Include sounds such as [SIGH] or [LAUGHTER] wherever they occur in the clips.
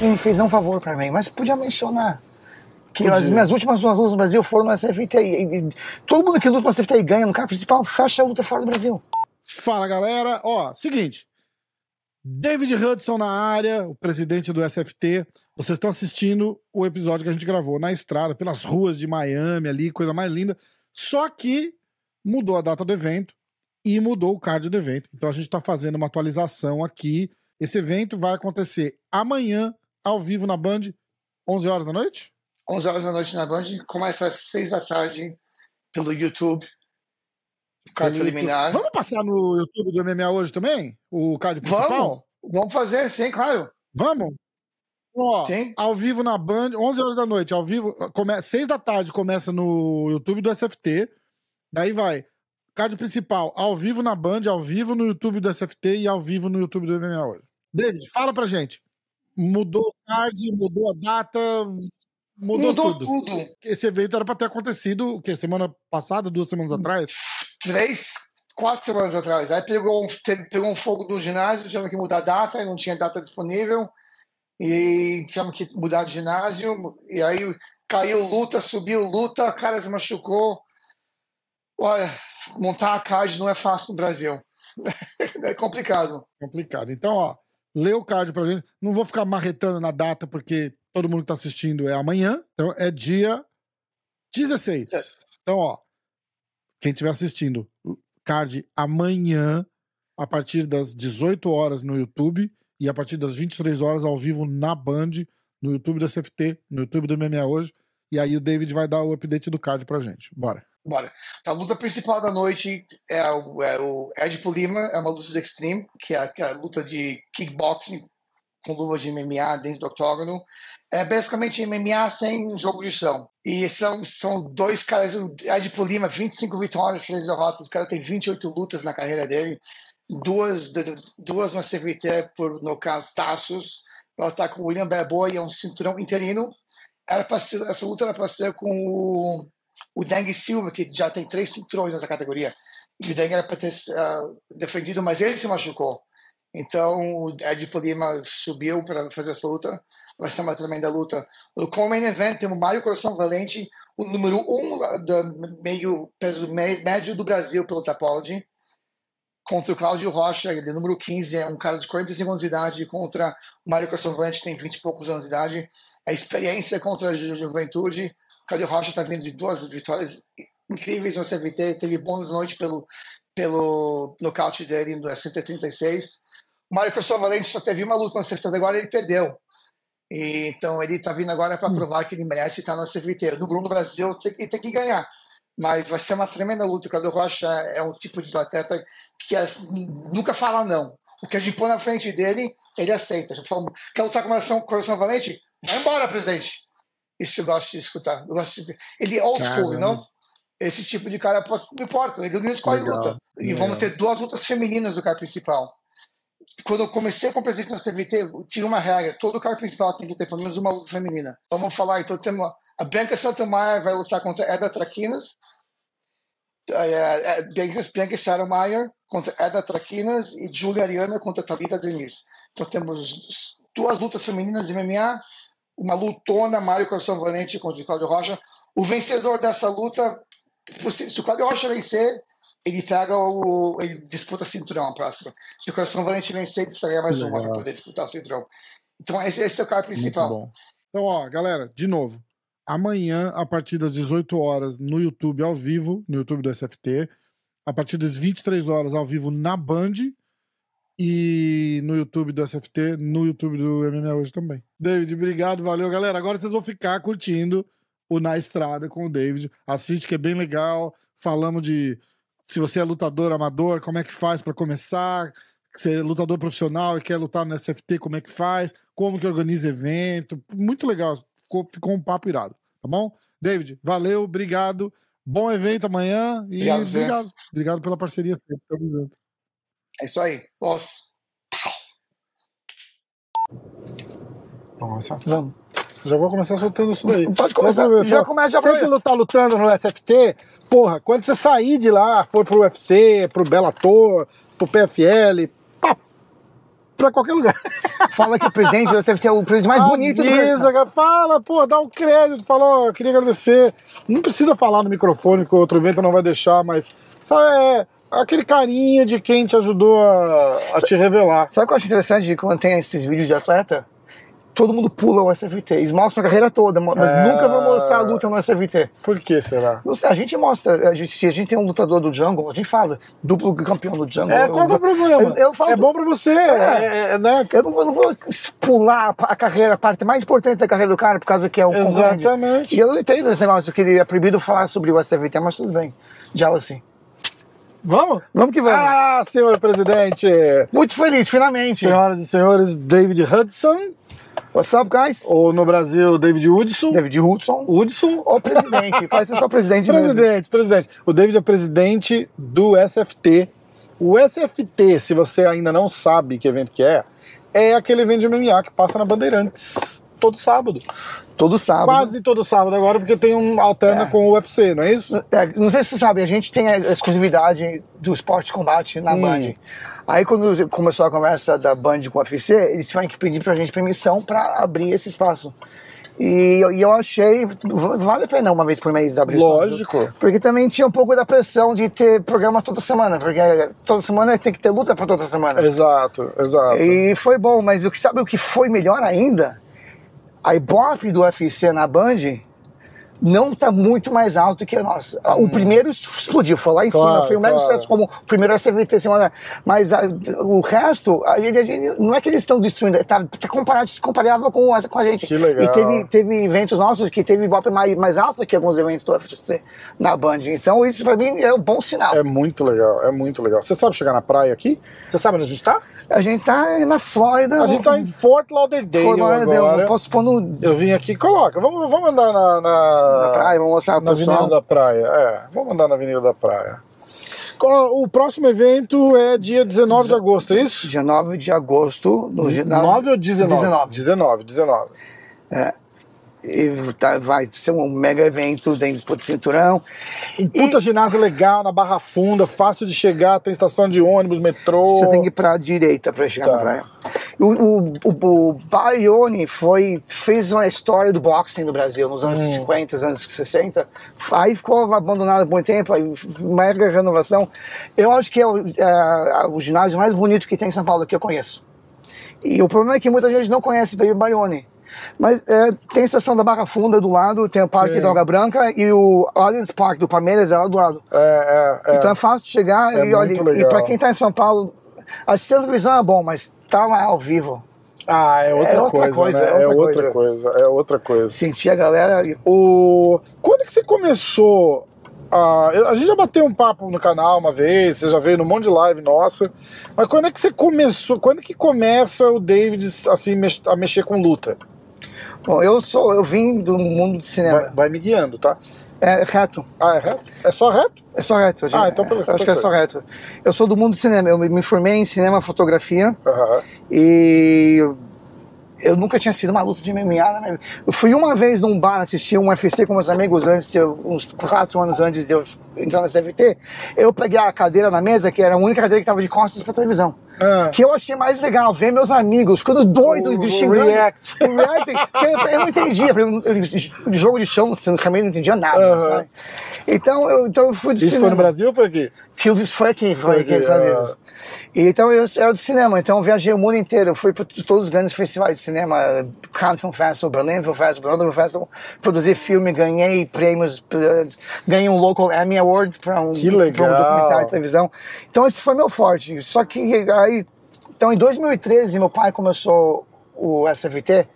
Ele fez um favor pra mim, mas podia mencionar que podia. as minhas últimas duas lutas no Brasil foram no SFT. E, e, todo mundo que luta no SFT e ganha no cara principal fecha a luta fora do Brasil. Fala galera, ó, seguinte. David Hudson na área, o presidente do SFT. Vocês estão assistindo o episódio que a gente gravou na estrada, pelas ruas de Miami ali, coisa mais linda. Só que mudou a data do evento e mudou o card do evento. Então a gente está fazendo uma atualização aqui. Esse evento vai acontecer amanhã, ao vivo na Band, 11 horas da noite? 11 horas da noite na Band, começa às 6 da tarde pelo YouTube. Card preliminar. Vamos passar no YouTube do MMA hoje também? O card principal? Vamos, vamos fazer, sim, claro. Vamos? Ó, sim. Ao vivo na Band, 11 horas da noite, ao vivo, come... 6 da tarde começa no YouTube do SFT. Daí vai card principal ao vivo na Band, ao vivo no YouTube do SFT e ao vivo no YouTube do MMA hoje. David, fala pra gente. Mudou card, mudou a data, mudou, mudou tudo. tudo. Esse evento era pra ter acontecido, o quê? Semana passada, duas semanas atrás? Três, quatro semanas atrás. Aí pegou um, pegou um fogo do ginásio, tivemos que mudar a data, não tinha data disponível. E tivemos que mudar de ginásio. E aí caiu luta, subiu luta, o cara se machucou. Olha, montar a card não é fácil no Brasil. [LAUGHS] É complicado. Complicado. Então, ó, lê o card pra gente. Não vou ficar marretando na data, porque todo mundo que tá assistindo é amanhã. Então, é dia 16. É. Então, ó, quem estiver assistindo, card amanhã, a partir das 18 horas no YouTube e a partir das 23 horas ao vivo na Band, no YouTube do CFT, no YouTube do MMA hoje. E aí o David vai dar o update do card pra gente. Bora. Bora. Então, a luta principal da noite é o, é o Ed Lima, é uma luta do Extreme, que é, que é a luta de kickboxing com luva de MMA dentro do octógono. É basicamente MMA sem jogo de chão. E são, são dois caras, o Ed Lima, 25 vitórias, 3 derrotas, o cara tem 28 lutas na carreira dele, duas, duas no CVT por nocautaços. Ela tá com o William Bad é um cinturão interino. Era ser, essa luta era para ser com o o Deng Silva, que já tem três cinturões nessa categoria. E o Deng era para ter uh, defendido, mas ele se machucou. Então o Ed Lima subiu para fazer essa luta. Vai ser uma tremenda luta. No Common Event temos Mário Coração Valente, o número um do meio peso médio do Brasil pelo Tapology, contra o Cláudio Rocha, ele é número 15, é um cara de 45 anos de idade, contra o Mário Coração Valente, tem 20 e poucos anos de idade. A experiência contra a juventude, Cláudio Rocha está vindo de duas vitórias incríveis no CVT, teve bônus noite pelo, pelo nocaute dele no 136. O Mário Pessoa Valente só teve uma luta no CVT, agora ele perdeu. E, então ele está vindo agora para hum. provar que ele merece estar no CVT. No Bruno Brasil tem, ele tem que ganhar. Mas vai ser uma tremenda luta. O Cláudio Rocha é um tipo de atleta que é, nunca fala não. O que a gente põe na frente dele, ele aceita. A gente fala, quer lutar com o Coração Valente? Vai embora, presidente. Isso eu gosto de escutar. Eu gosto de... Ele é old school, não? Esse tipo de cara não importa, ele não escolhe Legal. luta. E Legal. vamos ter duas lutas femininas do cara principal. Quando eu comecei com o presidente da CVT, tinha uma regra: todo cara principal tem que ter pelo menos uma luta feminina. Vamos falar, então temos a Bianca Santomayor vai lutar contra Eda Traquinas. Bianca, Bianca Sarah Meyer contra Eda Traquinas e Julia Ariana contra Thalita Diniz. Então temos duas lutas femininas de MMA uma lutona, Mário Coração Valente contra o Cláudio Rocha. O vencedor dessa luta, se o Cláudio Rocha vencer, ele pega o. ele disputa cinturão a próxima. Se o Coração Valente vencer, ele precisa ganhar mais Legal. uma para poder disputar o cinturão. Então, esse, esse é o cara principal. Muito bom. Então, ó, galera, de novo. Amanhã, a partir das 18 horas, no YouTube ao vivo, no YouTube do SFT. A partir das 23 horas ao vivo na Band e no YouTube do SFT, no YouTube do MMA hoje também. David, obrigado, valeu, galera. Agora vocês vão ficar curtindo o Na Estrada com o David. Assiste que é bem legal. Falamos de se você é lutador amador, como é que faz para começar? Se é lutador profissional e quer lutar no SFT, como é que faz? Como que organiza evento? Muito legal. Ficou, ficou um papo irado, tá bom? David, valeu, obrigado. Bom evento amanhã e obrigado. Obrigado, obrigado pela parceria sempre. Tamo junto. É isso aí. Nossa. Nossa, vamos. Já vou começar soltando isso daí. Pode começar. Já começa já Sempre lutar lutando no SFT. Porra, quando você sair de lá, for pro UFC, pro Bellator, pro PFL, pá, pra qualquer lugar. [LAUGHS] Fala que o presidente do SFT é o presidente mais bonito do Avisa, cara, fala, pô, dá o crédito, fala, ó, queria agradecer. Não precisa falar no microfone, que o outro evento não vai deixar, mas, sabe, é aquele carinho de quem te ajudou a, a te revelar. Sabe o que eu acho interessante quando tem esses vídeos de atleta? Todo mundo pula o SFT. Eles mostram a carreira toda, mas É. nunca vão mostrar a luta no SFT. Por que será? Não sei, a gente mostra, a gente, se a gente tem um lutador do Jungle, a gente fala, duplo campeão do Jungle. É, qual que é o problema? Eu, eu falo, é bom pra você, é, é, né? Eu não vou, não vou pular a carreira, a parte mais importante da carreira do cara, por causa que é o concorrente. Exatamente. E eu não entendo esse negócio, que ele é proibido falar sobre o SFT, mas tudo bem. Já assim. Vamos? Vamos que vamos. Ah, senhor presidente! Muito feliz, finalmente. Senhoras e senhores, David Hudson, What's up, guys? ou no Brasil, David Hudson. David Hudson. Hudson. O presidente. Parece ser só presidente [LAUGHS] mesmo. Presidente, presidente. O David é presidente do SFT. O SFT, se você ainda não sabe que evento que é, é aquele evento de MMA que passa na Bandeirantes todo sábado. Todo sábado. Quase todo sábado agora, porque tem um alterna É. com o UFC, não é isso? É, não sei se você sabe, a gente tem a exclusividade do esporte de combate na Hum. Band. Aí quando começou a conversa da Band com o UFC, eles tiveram que pedir pra gente permissão pra abrir esse espaço. E, eu- e eu achei, vale a pena uma vez por mês abrir espaço. Lógico. Porque também tinha um pouco da pressão de ter programa toda semana, porque toda semana tem que ter luta pra toda semana. Exato, exato. E foi bom, mas o que sabe o que foi melhor ainda? A Ibope do UFC na Band não tá muito mais alto que a nossa. O primeiro explodiu, foi lá em Claro, cima, foi um mega claro. sucesso como o primeiro SVT semana. Mas a- o resto, a gente, a gente- não é que eles estão destruindo, tá, tá comparado, comparável com, a- com a gente. Que legal. E teve, teve eventos nossos que teve Ibope mais, mais alto que alguns eventos do UFC na Band. Então isso pra mim é um bom sinal. É muito legal, é muito legal. Você sabe chegar na praia aqui? Você sabe onde a gente tá? A gente tá na Flórida. A gente tá em Fort Lauderdale Fort Lauderdale, agora. posso pôr no, Eu vim aqui, coloca. Vamos, vamos andar na, na, na praia, vou mostrar na pro Avenida pessoal. da Praia. É, vamos andar na Avenida da Praia. O próximo evento é dia 19 de agosto, é isso? Dia 9 de agosto, no ginásio. 9 ou 19? 19. 19, 19. E tá- vai ser um mega evento dentro do cinturão. Um puta ginásio legal, na Barra Funda, fácil de chegar, tem estação de ônibus, metrô. Você tem que ir pra direita pra chegar Tá. na praia. O, o, o, o Barioni foi, fez uma história do boxing no Brasil nos Hum. anos 50, anos 60. Aí ficou abandonado por muito tempo, aí mega renovação. Eu acho que é o, é, o ginásio mais bonito que tem em São Paulo que eu conheço. E o problema é que muita gente não conhece o Baby Barioni. Mas é, tem a estação da Barra Funda do lado, tem o Parque Sim. da Alga Branca e o Allianz Park do Palmeiras é lá do lado. É, é, é. Então é fácil de chegar É e olha, e pra quem tá em São Paulo, a televisão é bom, mas tá lá ao vivo, Ah, é outra, É outra coisa, coisa, né? é É outra outra coisa, é outra coisa. sentir a galera. O... Quando que você começou a... A gente já bateu um papo no canal uma vez, você já veio num monte de live nossa, mas quando é que você começou, quando é que começa o David assim, a mexer com luta? Bom, eu sou, eu vim do mundo de cinema. Vai, vai me guiando, tá? É reto. Ah, é reto? É só reto? É só reto. gente. Ah, então pelo- acho que é só reto. Eu sou do mundo de cinema. Eu me me formei em cinema fotografia Aham. e eu nunca tinha sido uma luta de MMA na minha vida. Eu fui uma vez num bar assistir um UFC com meus amigos antes, de eu- uns quatro anos antes de eu entrar na CFT. Eu peguei a cadeira na mesa, que era a única cadeira que estava de costas pra televisão. Ah. Que eu achei mais legal, ver meus amigos ficando doido, O- o xingando. react. O react, eu, eu não entendia. eu- De jogo de chão, você também não entendia nada? Então eu, então eu fui de Isso foi cinema. no Brasil ou foi aqui? Que foi aqui, foi, Foi aqui aqui, Estados. Unidos. E, então eu era do cinema, então eu viajei o mundo inteiro. Eu fui para todos os grandes festivais de cinema, Cannes Film Festival, Berlin Film Festival, London Film Festival. Produzi filme, ganhei prêmios, ganhei um local Emmy Award para um, um documentário de televisão. Então esse foi meu forte. Só que aí, então em 2013 meu pai começou o SVT.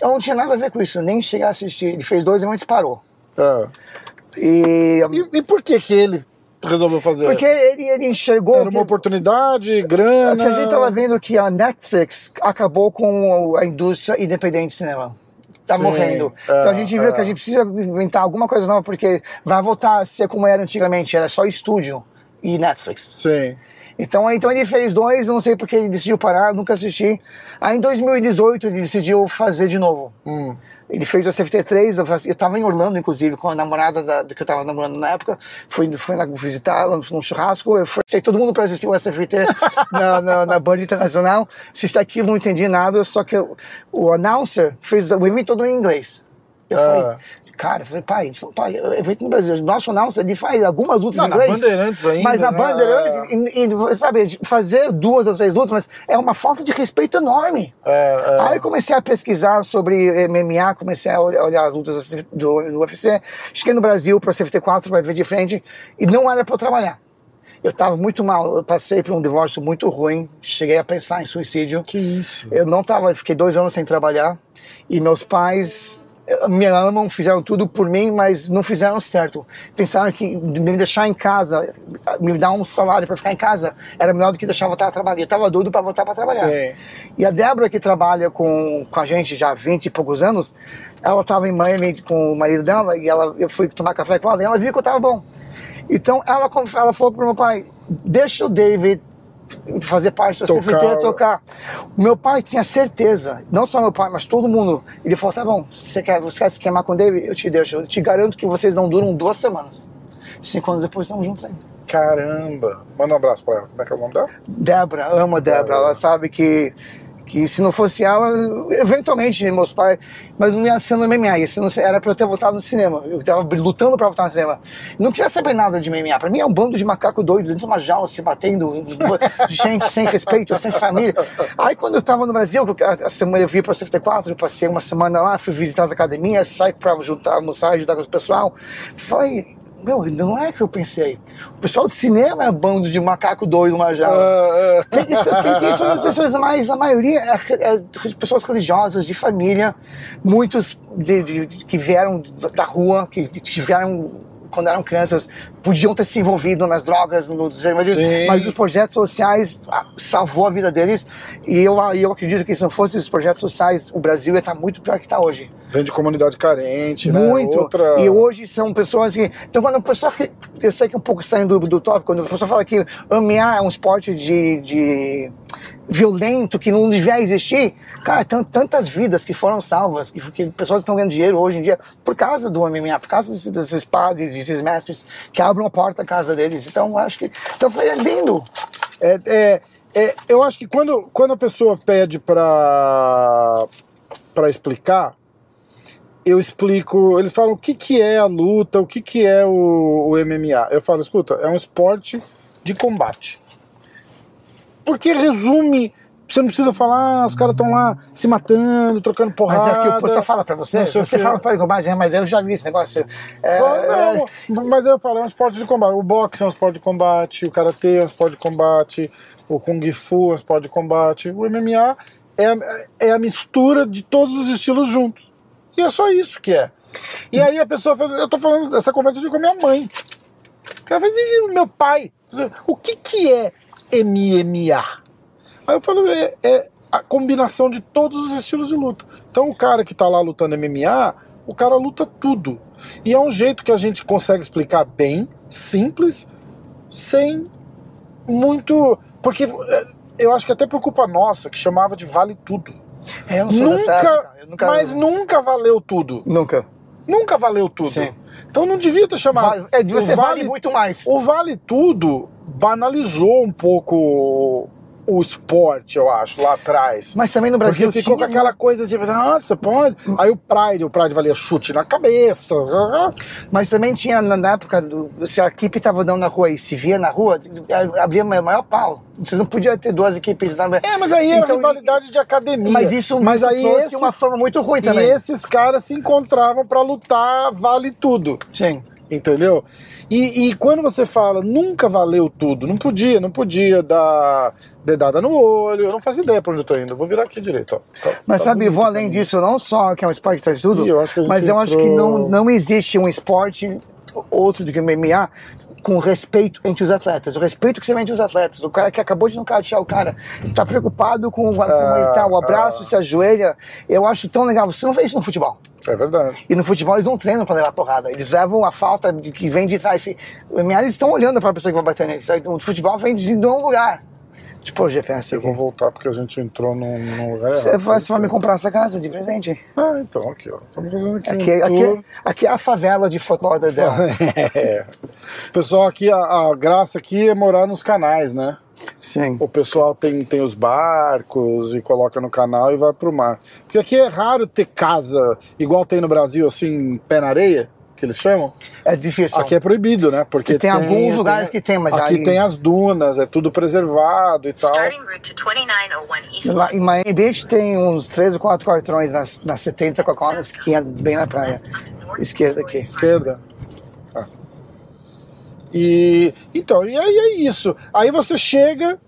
Eu não tinha nada a ver com isso, nem cheguei a assistir. Ele fez dois e parou. Ah. E, E, e por que que ele resolveu fazer? porque ele, ele enxergou Era uma oportunidade, É grana... que a gente tava vendo que a Netflix acabou com a indústria independente de cinema. Tá Sim, morrendo. é, então a gente viu é. que a gente precisa inventar alguma coisa nova, porque vai voltar a ser como era antigamente, era só estúdio e Netflix. Sim. Então, então ele fez dois, não sei porque ele decidiu parar, nunca assisti. Aí em 2018 ele decidiu fazer de novo. Hum. Ele fez o CFT3, eu, eu tava em Orlando, inclusive, com a namorada da, que eu tava namorando na época. Fui, fui lá visitar ela num churrasco. Eu sei todo mundo para assistir o SFT [LAUGHS] na, na, na Band Internacional. Assisti aquilo, não entendi nada, só que eu, o announcer fez o evento todo em inglês. Eu Ah. falei, cara, eu falei, pai, não pai, evento no Brasil. Nosso announcer, ele faz algumas lutas Não, em na inglês. Bandeirantes ainda, Mas na né? Bandeirantes, e, e, sabe, fazer duas ou três lutas, mas é uma falta de respeito enorme. É, é. Aí eu comecei a pesquisar sobre MMA, comecei a olhar as lutas do, do UFC. Cheguei no Brasil para o CFT4 para ver de frente e não era para eu trabalhar. Eu estava muito mal, eu passei por um divórcio muito ruim, cheguei a pensar em suicídio. Que isso? Eu não tava, fiquei dois anos sem trabalhar e meus pais me amam, fizeram tudo por mim, mas não fizeram certo. Pensaram que me deixar em casa, me dar um salário para ficar em casa, era melhor do que deixar voltar a trabalhar. Eu tava doido para voltar para trabalhar. Sim. E a Débora, que trabalha com, com a gente já há 20 e poucos anos, ela estava em Miami com o marido dela e ela, eu fui tomar café com ela e ela viu que eu estava bom. Então ela, ela falou pro meu pai: deixa o David fazer parte da Tocar. CFT tocar. O meu pai tinha certeza, não só meu pai, mas todo mundo. Ele falou: tá bom, você quer, você quer se queimar com o David? Eu te deixo. Eu te garanto que vocês não duram duas semanas. Cinco anos depois estamos juntos ainda. Caramba. Manda um abraço pra ela. Como é que é o nome dela? Débora, amo a Débora. Ela sabe que, que se não fosse ela, eventualmente meus pais, mas não ia ser no MMA. Isso não era pra eu ter voltado no cinema. Eu tava lutando pra voltar no cinema. Não queria saber nada de MMA. Pra mim é um bando de macaco doido dentro de uma jaula se batendo, [LAUGHS] gente sem respeito, sem família. Aí quando eu tava no Brasil, a semana eu vim pra CFT4, eu passei uma semana lá, fui visitar as academias, saí pra juntar, almoçar, ajudar com o pessoal. Falei. Meu, não é que eu pensei. O pessoal de cinema é um bando de macaco doido numa jaula. Ah, ah. Tem, isso, tem, tem suas exceções, mas a maioria é, é pessoas religiosas, de família, muitos de, de- de- que vieram da rua, que, que vieram quando eram crianças, podiam ter se envolvido nas drogas, no Sim. mas os projetos sociais ah, salvou a vida deles. E eu, e eu acredito que se não fossem os projetos sociais, o Brasil ia estar muito pior que está hoje. Vem de comunidade carente, né? Muito. Outra... E hoje são pessoas que. Então, quando a pessoa. que- Eu sei que é um pouco saindo do, do tópico, quando a pessoa fala que MMA é um esporte de, de violento que não devia existir, cara, tan- tantas vidas que foram salvas, que, que pessoas estão ganhando dinheiro hoje em dia por causa do MMA, por causa desses, desses padres, desses mestres que abrem a porta da casa deles. Então, acho que. Então, foi lindo. É, é, é, eu acho que quando, quando a pessoa pede pra, pra explicar, eu explico. Eles falam o que, que é a luta, o que, que é o, o MMA. Eu falo, escuta, é um esporte de combate. Porque resume. Você não precisa falar, os caras estão lá se matando, trocando Mas porrada. é que o pessoal fala pra você, o você fala para ele, mas eu já vi esse negócio. É, Fala, Não, mas eu falo, é um esporte de combate. O boxe é um esporte de combate, o karatê é um esporte de combate, o kung fu é um esporte de combate. O MMA é, a- é a mistura de todos os estilos juntos. E é só isso que é. E aí a pessoa fala, eu tô falando dessa conversa de com a minha mãe. Ela fala, "E meu pai, o que que é MMA? Aí eu falo, é, é a combinação de todos os estilos de luta. Então o cara que tá lá lutando MMA, o cara luta tudo. E é um jeito que a gente consegue explicar bem, simples, sem muito. Porque é, eu acho que até por culpa nossa, que chamava de vale tudo. eu não sou dessa Nunca, época, eu nunca, mas nunca valeu tudo. nunca. Nunca valeu tudo. Sim. Então não devia ter chamado. Vale, é, O você vale, muito mais. o Vale Tudo banalizou um pouco o esporte, eu acho, lá atrás. Mas também no Brasil Porque ficou com tinha- aquela coisa de, nossa, pode. Aí o Pride, o Pride valia chute na cabeça. Mas também tinha na época, do, se a equipe estava andando na rua e se via na rua, abria o maior pau. Você não podia ter duas equipes na É, mas aí era Então, rivalidade de academia. Mas isso, mas isso aí trouxe esses, uma forma muito ruim e também. esses caras se encontravam pra lutar vale tudo. Sim. Entendeu? E, e quando você fala nunca valeu tudo, não podia, não podia dar dedada no olho, eu não faço ideia pra onde eu tô indo. Eu vou virar aqui direito, ó. Tá- Mas tá sabe, vou além mim. disso, não só que é um esporte que traz tudo, eu mas eu acho que não, não existe um esporte outro do que o MMA com respeito entre os atletas. O respeito que você vê entre os atletas. O cara que acabou de nocautear o cara, tá preocupado com, ele tá, o abraço, ah. se ajoelha. Eu acho tão legal. Você não vê isso no futebol. É verdade. E no futebol eles não treinam pra levar porrada. Eles levam a falta de que vem de trás. MMA, eles estão olhando pra pessoa que vai bater neles. Aí, O futebol vem de um lugar. Pôr o GPS Eu aqui. vou voltar porque a gente entrou num, num lugar Você vai, você vai me comprar essa casa de presente? Ah, então, aqui, ó. Estamos fazendo aqui Aqui, um aqui, tour. aqui é a favela de Fort Lauderdale. [LAUGHS] É. Pessoal, aqui, a, a graça aqui é morar nos canais, né? Sim. O pessoal tem, tem os barcos e coloca no canal e vai pro mar. Porque aqui é raro ter casa igual tem no Brasil, assim, pé na areia, que eles chamam. É difícil. Aqui é proibido, né? Porque Tem alguns lugares que tem, mas aqui aí- tem as dunas, é tudo preservado e tal. Starting route to 2901 East Lá em Miami Beach tem uns três ou quatro quartrões nas, nas 70 Coca-Colas que é bem na praia. Esquerda aqui. Esquerda. Ah. E então, e aí é isso. Aí você chega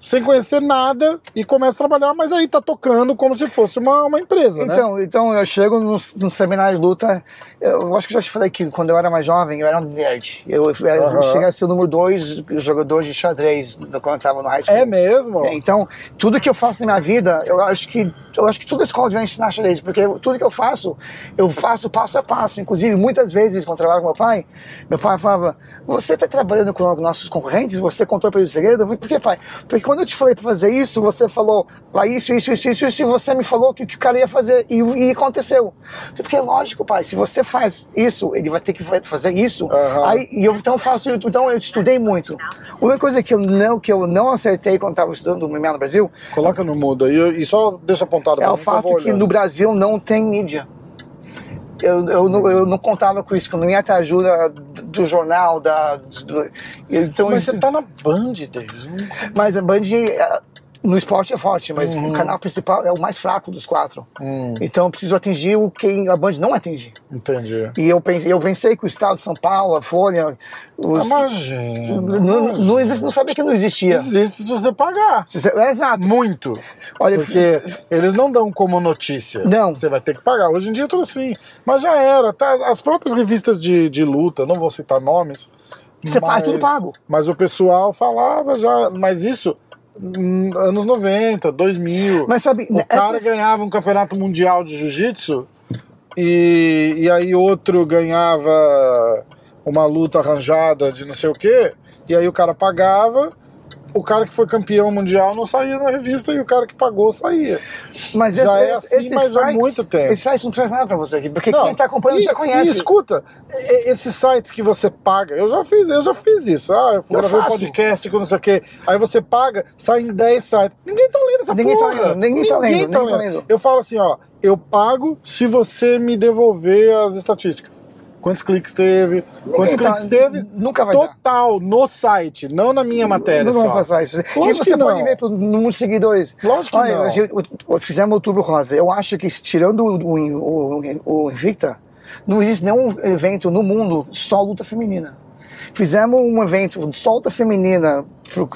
sem conhecer nada e começa a trabalhar, mas aí tá tocando como se fosse uma, uma empresa, né? Então, então eu chego no, no seminário de luta. Eu acho que eu já te falei que quando eu era mais jovem, eu era um nerd. Eu, eu, Aham. cheguei a ser o número dois jogador de xadrez do- quando eu estava no high school. É mesmo? É, Então, tudo que eu faço na minha vida, eu acho que eu acho que toda escola devia ensinar xadrez, porque tudo que eu faço, eu faço passo a passo. Inclusive, muitas vezes, quando eu trabalhava com meu pai, meu pai falava: Você está trabalhando com nossos concorrentes? Você contou para eles o segredo? Eu falei, Por quê, pai? Porque quando eu te falei para fazer isso, você falou lá isso, isso, isso, isso, isso, e você me falou que, que o cara ia fazer, e, e aconteceu. Eu falei, Porque é lógico, pai, se você faz isso, ele vai ter que fazer isso. Aham. Aí, e eu então faço, então eu estudei muito. A única coisa que eu não, que eu não acertei quando estava estudando o MMA no Brasil Coloca no mudo aí e só deixa apontado é o fato que no Brasil não tem mídia. Eu, eu, não, eu não contava com isso, que eu não ia ter ajuda do, jornal, da. do- então Mas isso- você tá na Band, Davis. mas a Band eh, no esporte é forte, mas o canal principal é o mais fraco dos quatro. Hum, Então eu preciso atingir o que a Band não atinge. entendi. E eu pensei, eu pensei que o estado de São Paulo, a Folha, os, Imagina. não, não, existe- não sabia que não existia. Existe se você pagar. Se você- é, exato. Muito. Olha, Porque eles não dão como notícia. Não. Você vai ter que pagar. Hoje em dia é tudo assim. Mas já era. Tá? As próprias revistas de, de luta, não vou citar nomes. Você paga, tudo pago. Mas o pessoal falava já. Mas isso, anos 90, 2000. Mas sabe, o cara essas- ganhava um campeonato mundial de jiu-jitsu e, e aí outro ganhava uma luta arranjada de não sei o quê. E aí o cara pagava. O cara que foi campeão mundial não saía na revista e o cara que pagou saía. Mas Já esse, é esse- assim, esses mas há sites- muito tempo. Esse site não traz nada pra você aqui, porque Não, quem tá acompanhando e, já conhece. E escuta, esses sites que você paga, eu já fiz, eu já fiz isso. Ah, eu gravei um podcast com não sei o quê. Aí você paga, sai em 10 sites. Ninguém tá lendo essa Ninguém tá porra. lendo, ninguém tá lendo, ninguém tá lendo. Eu falo assim, ó, eu pago se você me devolver as estatísticas. Quantos cliques teve? Quantos tá- cliques teve? nunca vai dar. Total, no site, não na minha matéria Não só. passar isso. Lógico e você pode não. ver pelo número de seguidores. Lógico que Olha, não. gente- fizemos outubro rosa. Eu acho que tirando o, o, o Invicta, não existe nenhum evento no mundo só luta feminina. Fizemos um evento só luta feminina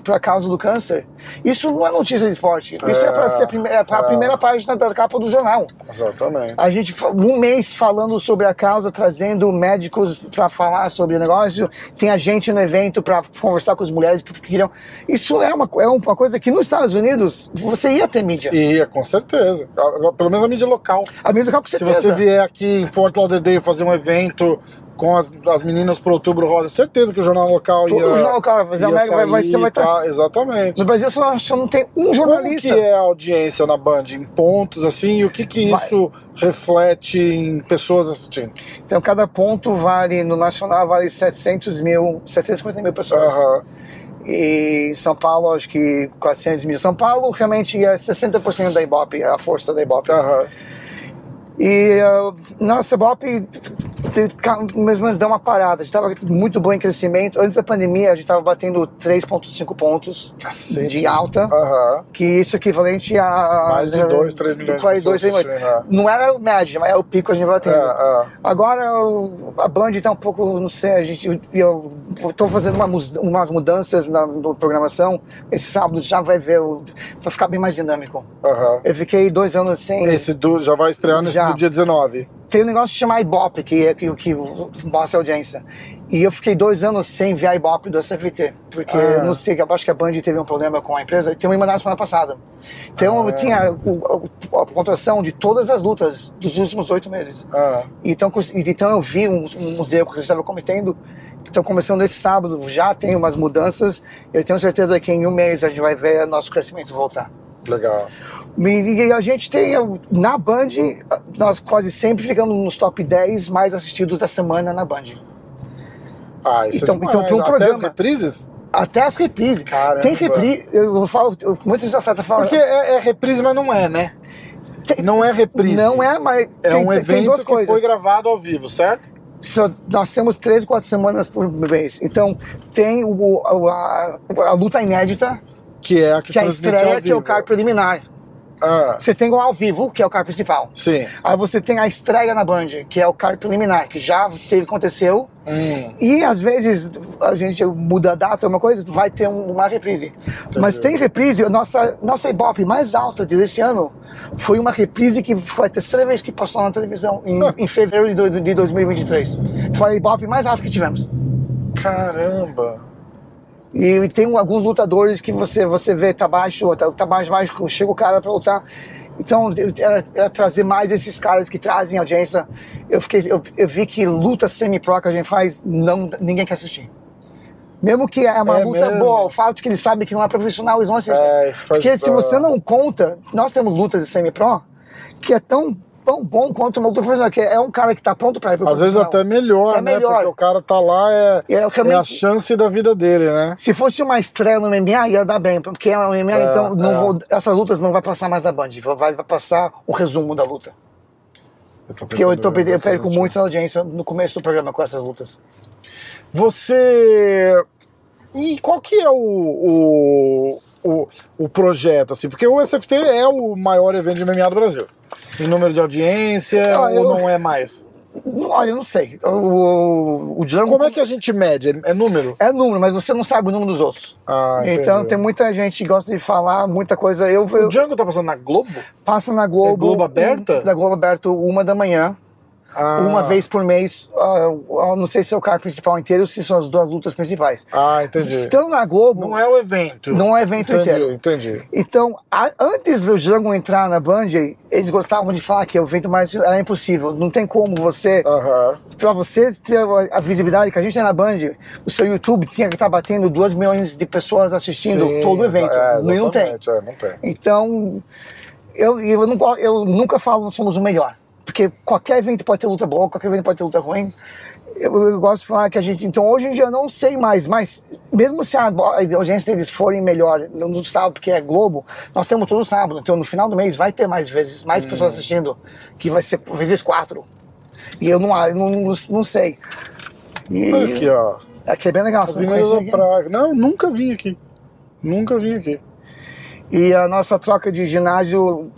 para a causa do câncer. Isso não é notícia de esporte. Isso é, É, para ser a primeira, pra é. primeira página da capa do jornal. Exatamente. A gente, um mês falando sobre a causa, trazendo médicos para falar sobre o negócio. Tem a gente no evento para conversar com as mulheres que queriam. Isso é uma, é uma coisa que nos Estados Unidos você ia ter mídia. Ia, com certeza. A- Pelo menos a mídia local. A mídia local com Se certeza. você vier aqui em Fort Lauderdale fazer um evento com as, as meninas pro Outubro Rosa, certeza que o jornal local Todo ia. jornal local vai fazer uma mega- vai- você vai e tá-. Exatamente. No Brasil você não, tem um Como jornalista. que é a audiência na Band? Em pontos, assim, e o que que Vai. isso reflete em pessoas assistindo? Então cada ponto vale, no nacional vale 700 mil, 750 mil pessoas. Aham. E em São Paulo, acho que 400 mil. São Paulo realmente é 60% da Ibope, a força da Ibope. Aham. E uh, nossa, mais ou menos deu uma parada. A gente estava muito bom em crescimento. Antes da pandemia, a gente estava batendo 3,5 pontos Cacete. de alta. Aham. Que isso é equivalente a. Mais de dois, três milhões de pessoas milhões. assistindo, Não era o médio, mas é o pico que a gente vai É, tendo. é. Agora a Band está um pouco, não sei, a gente, eu estou fazendo uma umas mudanças na, na programação. Esse sábado já vai ver, para ficar bem mais dinâmico. Eu fiquei dois anos sem. Esse do, já vai estrear nesse. Do dia 19. Tem um negócio chamado Ibope, que é que, que mostra a audiência. E eu fiquei dois anos sem ver a Ibope do SFT, porque Ah. não sei, eu acho que a Band teve um problema com a empresa. Então me mandaram semana passada. Então Ah. tinha o- a pontuação de todas as lutas dos últimos oito meses. Ah. Então, então eu vi um, um museu que a gente estava cometendo Então, começando esse sábado, já tem umas mudanças. Eu tenho certeza que em um mês a gente vai ver nosso crescimento voltar. Legal. E a gente tem, na Band, nós quase sempre ficamos nos top 10 mais assistidos da semana na Band. Ah, isso Então- é então, pra um Até programa- as reprises? Até as reprises. Caramba. Tem reprise, eu falo, eu- muitos atletas falam. Porque é, é reprise, mas não é, né? Tem- Não é reprise. Não é, mas É tem, um tem- evento tem duas que coisas. foi gravado ao vivo, certo? Só- nós temos três, quatro semanas por mês. Então, tem o, a, a luta inédita, Que é a que, que é a estreia, que é o card preliminar. Ah, Você tem o ao vivo, que é o card principal. sim. Aí você tem a estreia na Band, que é o card preliminar, que já teve, aconteceu. Hum, E às vezes a gente muda a data, uma coisa, vai ter um- uma reprise. Mas tem reprise, nossa, nossa Ibope mais alta desse ano foi uma reprise que foi a terceira vez que passou na televisão, em, em fevereiro de, de 2023. Foi a Ibope mais alta que tivemos. caramba. E, e tem alguns lutadores que você, você vê, tá baixo, tá, tá mais baixo, chega o cara pra lutar. Então, é, é trazer mais esses caras que trazem audiência. Eu, fiquei, eu, eu vi que luta semi-pro que a gente faz, não, ninguém quer assistir. Mesmo que é uma É luta mesmo? boa, o fato que eles sabem que não é profissional, eles vão assistir. É, Porque se você não conta, nós temos lutas de semi-pro que é tão, tão bom quanto uma luta profissional, que é um cara que tá pronto pra ir pro Às vezes até melhor, É né? melhor. Porque o cara tá lá, é, É, eu é a chance da vida dele, né? Se fosse uma estreia no MMA, ia dar bem, porque é um MMA, É, então não é. vou, essas lutas não vai passar mais da Band, vai, vai passar o resumo da luta. Porque eu, tô, eu perco muito a audiência no começo do programa com essas lutas. Você. E qual que é o, o, o, o projeto, assim? Porque o SFT é o maior evento de MMA do Brasil. Em número de audiência, Ah, ou eu- não é mais? Olha, eu não sei. O, o, o Django Como é que a gente mede? É, é número? é número, mas você não sabe o número dos outros. Ah, então entendi. tem muita gente que gosta de falar muita coisa. Eu, eu O Django tá passando na Globo? passo na Globo. É Globo aberta? Da Globo aberto uma da manhã. Ah, Uma vez por mês. eu não sei se é o card principal inteiro ou se são as duas lutas principais. Ah, entendi. Estando na Globo. Não é o evento. Não é o evento entendi, inteiro. Entendi. Então, a- antes do Django entrar na Band, eles gostavam de falar que o evento mais era impossível. Não tem como você, Aham. pra você ter a visibilidade que a gente tem na Band, o seu YouTube tinha que estar batendo 2 milhões de pessoas assistindo Sim, todo o evento. é, não tem. é, não tem. Então, eu, eu, não, eu nunca falo que somos o melhor. Porque qualquer evento pode ter luta boa, qualquer evento pode ter luta ruim. Eu, eu gosto de falar que a gente. Então, hoje em dia eu não sei mais, mas mesmo se a, a audiência deles forem melhor no, sábado, porque é Globo, nós temos todo sábado. Então, no final do mês vai ter mais vezes, mais Hum. pessoas assistindo, que vai ser vezes quatro. E eu não, eu não, não, não sei. E, Olha aqui, ó. Aqui é bem legal. Você não? Praga. Não, nunca vim aqui. Nunca vim aqui. E a nossa troca de ginásio,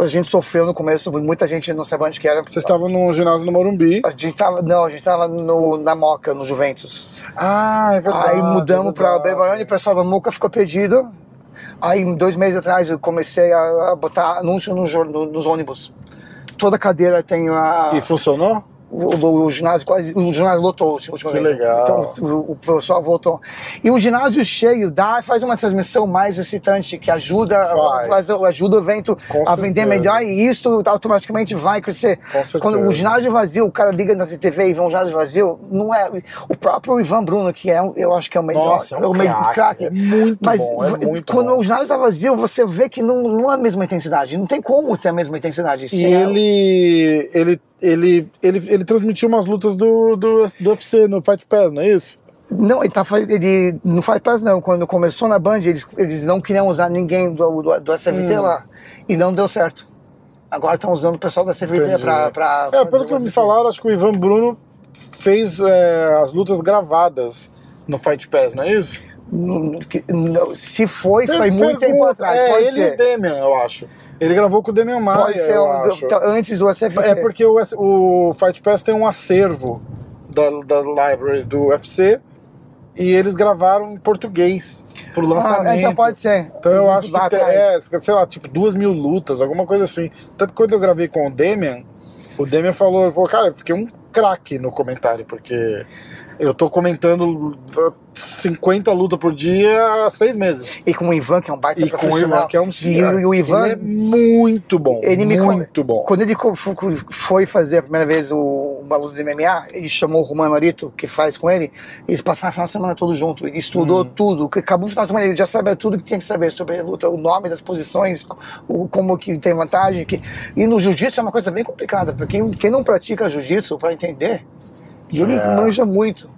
a gente sofreu no começo, muita gente não sabia onde que era. Vocês estavam no ginásio no Morumbi. A gente tava, não, a gente tava no, na Moca, no Juventus. Ah, é verdade. Aí mudamos é verdade. Belgrano e o pessoal da Moca ficou perdido. Aí, dois meses atrás, eu comecei a, botar anúncio no, no- nos ônibus. Toda cadeira tem a, E funcionou? O, o- ginásio quase, o ginásio lotou assim, ultimamente. Que legal. Então o, o pessoal voltou. E o ginásio cheio dá, faz uma transmissão mais excitante, que ajuda, Faz. faz- ajuda o evento Com a vender certeza. melhor e isso automaticamente vai crescer. Quando o ginásio vazio, o cara liga na TV e vê um ginásio vazio, não é. O próprio Ivan Bruno, que é, eu acho que é o melhor, Nossa, é um o melhor craque, é muito Mas bom, é muito quando bom. o ginásio está vazio, você vê que não, não é a mesma intensidade. Não tem como ter a mesma intensidade. E é- ele, ele, ele, ele, ele transmitiu umas lutas do, do, do UFC no Fight Pass, não é isso? Não, ele, tá, ele não faz pass não. Quando começou na Band, eles, eles não queriam usar ninguém do, do, do SFT Hum. lá. E não deu certo. Agora estão usando o pessoal da Entendi. pra, pra. É, pelo que me falaram, acho que o Ivan Bruno fez é, as lutas gravadas no Fight Pass, não é isso? Não- Se foi, foi Per- muito tempo pergunta- atrás. É, ele e ser. o Demian, eu acho. Ele gravou com o Demian Maia, Pode ser um- acho. tá, antes do SFT. É porque o, o Fight Pass tem um acervo da, da library do UFC e eles gravaram em português pro lançamento. Ah, então pode ser. Então eu acho Lá que é, sei lá, tipo, duas mil lutas, alguma coisa assim. Tanto que quando eu gravei com o Demian, o Demian falou, falou, cara, eu fiquei um craque no comentário, porque eu tô comentando 50 lutas por dia há seis meses. E com o Ivan, que é um baita E com o profissional. Ivan, que é um E, o- e o Ivan, Ele é muito bom. Ele me muito bom. Quando ele foi fazer a primeira vez o, uma luta de MMA, ele chamou o Romano Arito, que faz com ele, e eles passaram o final de semana todo junto. Ele estudou Uhum. tudo. que Acabou o final de semana, ele já sabia tudo que tinha que saber sobre a luta, o nome das posições, o, como que tem vantagem. Que... E no jiu-jitsu é uma coisa bem complicada, porque quem, quem não pratica jiu-jitsu para entender, e ele É. manja muito.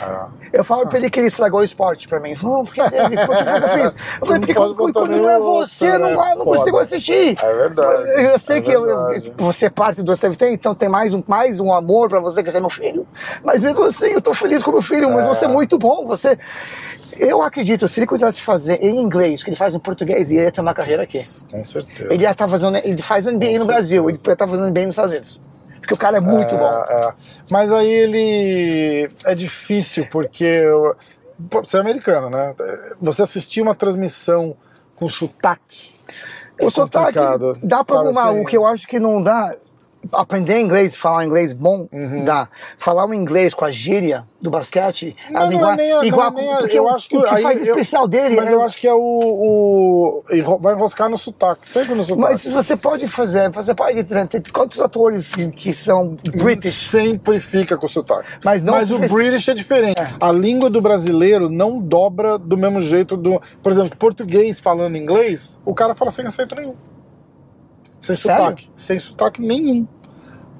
Ah. Eu falo pra ele que ele estragou o esporte pra mim. Ele falou, ele, por que foi que eu fiz? [LAUGHS] Eu falei, porque quando, quando não é você, eu não, né? não consigo assistir. É verdade, Eu sei é que eu- verdade. você é parte do SFT, então tem mais um, mais um amor pra você, que você é meu filho. Mas mesmo assim, eu tô feliz com meu filho, mas É. você é muito bom. Você. Eu acredito, se ele quisesse fazer em inglês, que ele faz em português, ele ia ter uma carreira aqui. Com certeza. Ele ia estar fazendo. Ele faz NBA no Brasil, ele ia estar fazendo NBA nos Estados Unidos. Porque o cara é muito É, bom. é. Mas aí ele. É difícil, porque. eu- Pô, Você é americano, né? Você assistir uma transmissão com sotaque. é O sotaque dá pra sabe arrumar. assim? O que eu acho que não dá. Aprender inglês, falar inglês bom, Uhum. dá. Falar um inglês com a gíria do basquete, Não, a é língua, não igual é porque eu acho que o que aí faz eu- especial dele Mas é- eu acho que é o. o vai enroscar no sotaque. Sempre no sotaque. Mas você pode fazer, você pode ter quantos atores que, que são British, Sempre fica com sotaque. mas não Mas o British é diferente. A língua do brasileiro não dobra do mesmo jeito do. Por exemplo, português falando inglês, o cara fala sem acento nenhum. Sem Sério? sotaque. Sem sotaque nenhum.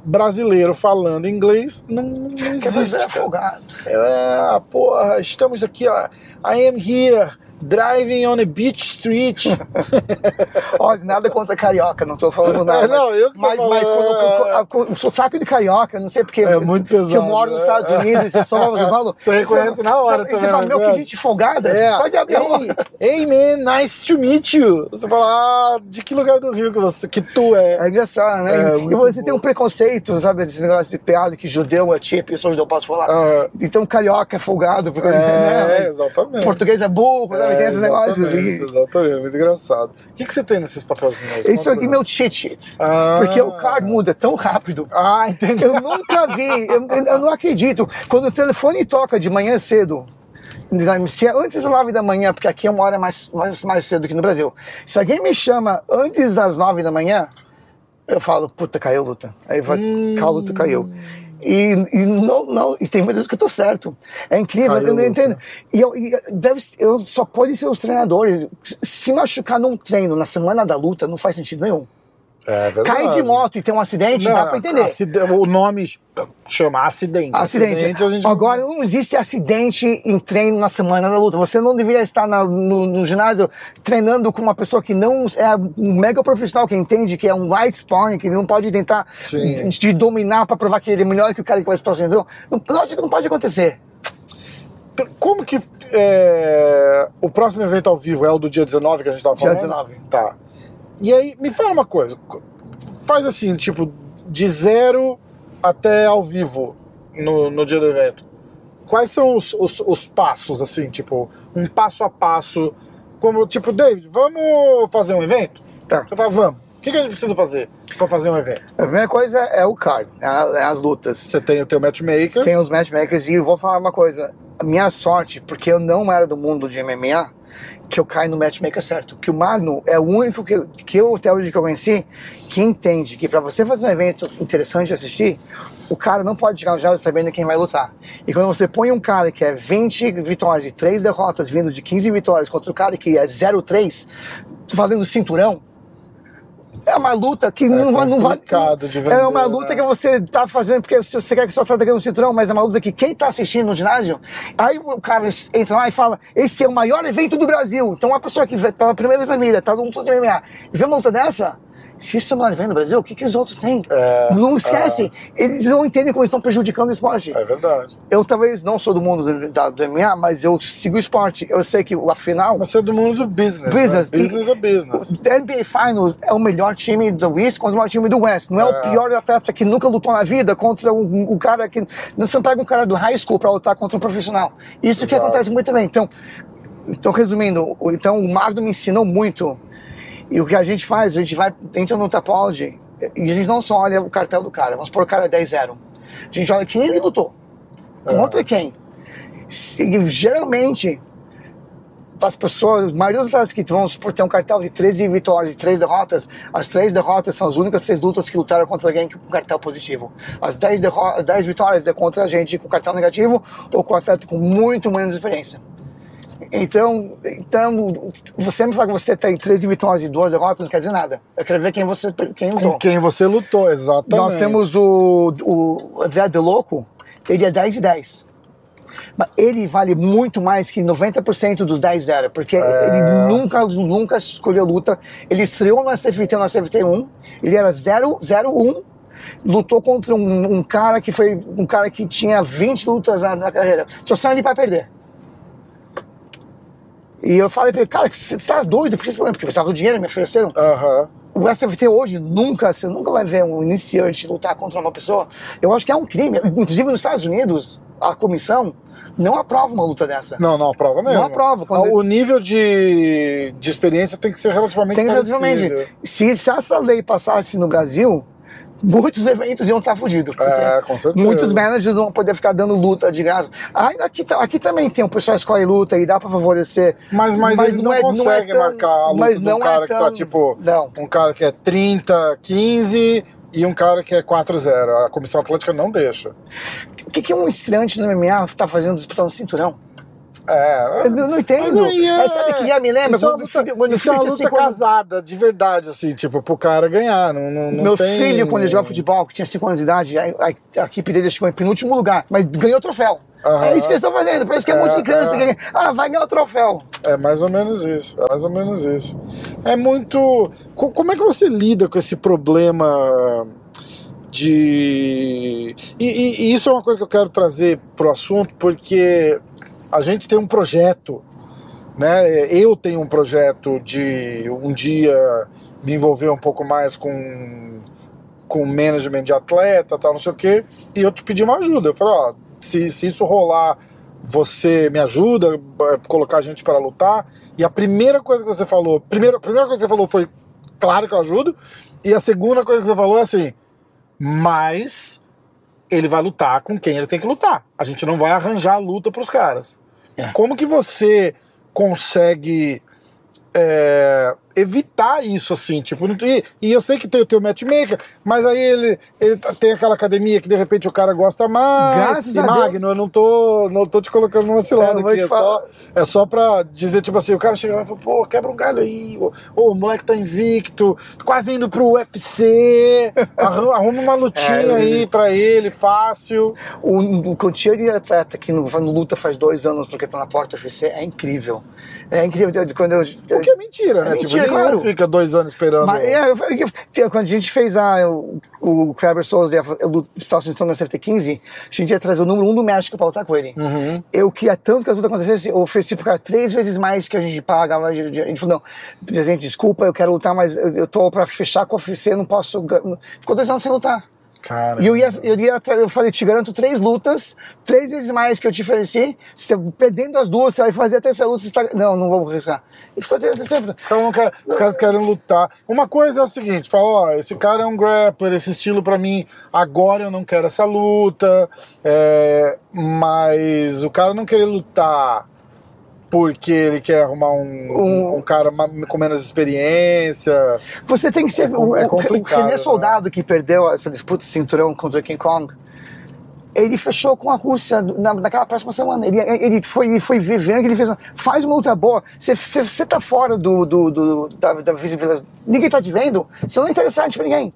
Brasileiro falando inglês não, não existe. cara. afogado. É, porra, estamos aqui, ó. I am here, driving on a beach street. [LAUGHS] Olha, nada contra carioca, não tô falando nada. É, [LAUGHS] não, eu que tô mas, mas falando, quando- é. quando- o sotaque de carioca, não sei porque. É muito pesado, Que eu moro nos é. Estados Unidos, você só você fala. [LAUGHS] Você reconhece na hora Você, também, você fala, né, meu, que gente folgada. É. Só de abrir. Hey, hey man, nice to meet you. Você fala, ah, de que lugar do Rio que você que tu é? É engraçado, né? É, e você bom. tem um preconceito, sabe? Esse negócio de piada que judeu é chip, isso eu não posso falar. Ah, Então carioca é folgado, porque é, né? exatamente. português é burro, sabe? Tem É, esses negócios. exatamente, E... exatamente, muito engraçado. O que, que você tem nesses papelzinhos? Isso aqui é meu cheat sheet. Ah. Porque o card muda tão rápido. Ah, entendi. Eu nunca vi, eu, eu não acredito. Quando o telefone toca de manhã cedo, se é antes das nove da manhã, porque aqui é uma hora mais, mais, mais cedo que no Brasil. Se alguém me chama antes das nove da manhã, eu falo, puta, caiu luta. Aí vai, Hum. luta caiu. E, e não, não, e tem muitas que eu tô certo. É incrível, Caiu eu não a luta. entendo. E eu, e deve, eu só pode ser os treinadores. Se machucar num treino na semana da luta, não faz sentido nenhum. É. Cai de moto e tem um acidente, Não, dá pra entender. acide- O nome chama acidente. Acidente. a gente... Agora, não existe acidente em treino na semana da luta. Você não deveria estar na- no, no ginásio treinando com uma pessoa que não é um mega profissional, que entende que é um light sparring, que não pode tentar Sim. te dominar para provar que ele é melhor que o cara que vai fazendo. Não, lógico que não pode acontecer. Como que é, o próximo evento ao vivo é o do dia 19 que a gente tava Dia falando? 19. Tá. E aí, me fala uma coisa. Faz assim, tipo, de zero até ao vivo no, no dia do evento. Quais são os, os, os passos, assim, tipo, um passo a passo? Como, tipo, David, vamos fazer um evento? Tá. Você fala, vamos. O que, que a gente precisa fazer pra fazer um evento? A primeira coisa é o card, é é as lutas. Você tem o teu matchmaker. Tem os matchmakers e eu vou falar uma coisa. A minha sorte, porque eu não era do mundo de MMA, que eu caio no matchmaker certo. Que o Magno é o único que, que eu, até hoje que eu conheci, que entende que para você fazer um evento interessante de assistir, o cara não pode chegar já sabendo quem vai lutar. E quando você põe um cara que é 20 vitórias e 3 derrotas, vindo de 15 vitórias, contra o cara que é 0-3, valendo cinturão, é uma luta que não vai. Não vai de vender, é uma luta né? que você tá fazendo porque você quer que só tá ganhando o cinturão, mas é uma luta que quem tá assistindo no ginásio, aí o cara entra lá e fala: esse é o maior evento do Brasil. Então, uma pessoa que vê pela primeira vez na vida, tá num luta de MMA, vê uma luta dessa. Se isso é o maior evento do Brasil, o que, que os outros têm? É, não esquece. Eles não entendem como estão prejudicando o esporte. É verdade. Eu talvez não sou do mundo do, da- do MMA, mas eu sigo o esporte. Eu sei que a final. Você é do mundo do business. Business. Né? Business é business. O NBA Finals é o melhor time do East contra o melhor time do West. Não é, É. o pior atleta que nunca lutou na vida contra o, o cara que. Não você não pega um cara do high school pra lutar contra um profissional. Isso que Exato. acontece muito bem. Então, então, resumindo, então o Magno me ensinou muito. E o que a gente faz, a gente vai, entra no Tapology e a gente não só olha o cartel do cara, vamos pôr o cara 10-0. A gente olha quem ele lutou. É. Contra quem? se- geralmente, as pessoas, a maioria dos atletas que vão por ter um cartel de 13 vitórias e 3 derrotas, as 3 derrotas são as únicas 3 lutas que lutaram contra alguém com cartel positivo. As 10, derro- 10 vitórias é contra gente com cartel negativo ou com atleta com muito menos experiência. Então, então, você me fala que você tem 13 vitórias e 2 derrotas, não quer dizer nada. Eu quero ver quem você quem Com lutou. quem você lutou, exatamente. Nós temos o, o André De Loco, ele é 10 de 10. Mas ele vale muito mais que 90% dos 10 zero, porque É. ele nunca, nunca escolheu luta. Ele estreou no SFT, no SFT 1, ele era 0, 0 1, lutou contra um, um cara que foi um cara que tinha 20 lutas na, na carreira. Trouxeram ele para perder. E eu falei pra ele, cara, você tá doido? Por que esse problema? Porque precisava do dinheiro, me ofereceram. Aham. O SFT hoje nunca, você nunca vai ver um iniciante lutar contra uma pessoa. Eu acho que é um crime. Inclusive nos Estados Unidos, a comissão não aprova uma luta dessa. Não, não, aprova mesmo. Não aprova, quando- O nível de, de experiência tem que ser relativamente Tem parecido. relativamente. Se, se essa lei passasse no Brasil, muitos eventos iam estar fodidos. porque É, com certeza. Muitos managers vão poder ficar dando luta de graça. Ah, aqui, aqui também tem, o pessoal escolhe luta e dá pra favorecer. Mas, mas, eles não, é- conseguem é tão- marcar a luta mas de não um cara é que tá tão- tipo. Não. Um cara que é 30, 15 e um cara que é 4-0. A Comissão Atlética não deixa. O que, que um estreante no MMA tá fazendo disputando cinturão? É. Eu não entendo. Mas é- Mas sabe que já me lembra Isso é uma quando, luta, quando isso é uma luta anos- casada, de verdade, assim, tipo, pro cara ganhar. Não, não, não Meu tem- filho, quando ele jogava futebol, que tinha 5 anos de idade, a, a- a equipe dele chegou em penúltimo lugar, mas ganhou o troféu. Aham. É isso que eles estão fazendo. Parece que é um É, monte de criança é. que. Ah, vai ganhar o troféu. É mais ou menos isso. É mais ou menos isso. É muito. Co- Como é que você lida com esse problema de. E, e- e isso é uma coisa que eu quero trazer pro assunto, porque a gente tem um projeto, né? Eu tenho um projeto de um dia me envolver um pouco mais com com management de atleta, tal, não sei o quê, e eu te pedi uma ajuda. Eu falei, ó, se, se isso rolar, você me ajuda colocar a gente para lutar. E a primeira coisa que você falou, primeira, a primeira coisa que você falou foi, claro que eu ajudo. E a segunda coisa que você falou é assim, mas ele vai lutar com quem ele tem que lutar. A gente não vai arranjar a luta para os caras. É. Como que você consegue é, evitar isso, assim, tipo, e, e eu sei que tem o teu matchmaker, mas aí ele, ele tá- tem aquela academia que de repente o cara gosta mais. Graças e a Magno, Deus. eu não tô, não tô te colocando numa cilada É, aqui, é falar. só, é só pra dizer, tipo assim, o cara chega lá e fala, pô, quebra um galho aí, ô, o moleque tá invicto, quase indo pro UFC, [LAUGHS] arruma, arruma uma lutinha É, aí pra ele, fácil. O, o quantia de atleta que não, no luta faz dois anos porque tá na porta UFC é incrível. É incrível. Eu- Quando eu, O que é mentira, né? É tipo, ninguém claro. fica dois anos esperando. Mas, é, quando a gente fez a, o, o Kleber Souza e a o cinturão no CFT15, a gente ia trazer o número um do México pra lutar com ele. Uhum. Eu queria tanto que a luta acontecesse, eu ofereci pro cara três vezes mais que a gente pagava. A gente falou, não, presidente, desculpa, eu quero lutar, mas eu, eu tô pra fechar com o UFC, não posso... Ficou dois anos sem lutar. Cara. E eu ia, eu ia, eu falei, te garanto três lutas, três vezes mais que eu te ofereci, você, perdendo as duas, você vai fazer a terceira luta, tá... Não, não vou arriscar. E ficou tempo, tempo. Os caras, não querem, os caras querem lutar. Uma coisa é o seguinte: fala, ó, esse cara é um grappler, esse estilo pra mim, agora eu não quero essa luta. é, mas o cara não querer lutar porque ele quer arrumar um, Um- um cara com menos experiência. Você tem que ser. É o, é complicado, o René né? Soldado, que perdeu essa disputa de cinturão contra o King Kong, ele fechou com a Rússia na, naquela próxima semana. Ele, ele, foi, ele foi vivendo ele fez. Faz uma luta boa. Você, tá fora do, do, do- da, da visibilidade. Ninguém tá te vendo. Você não é interessante pra ninguém.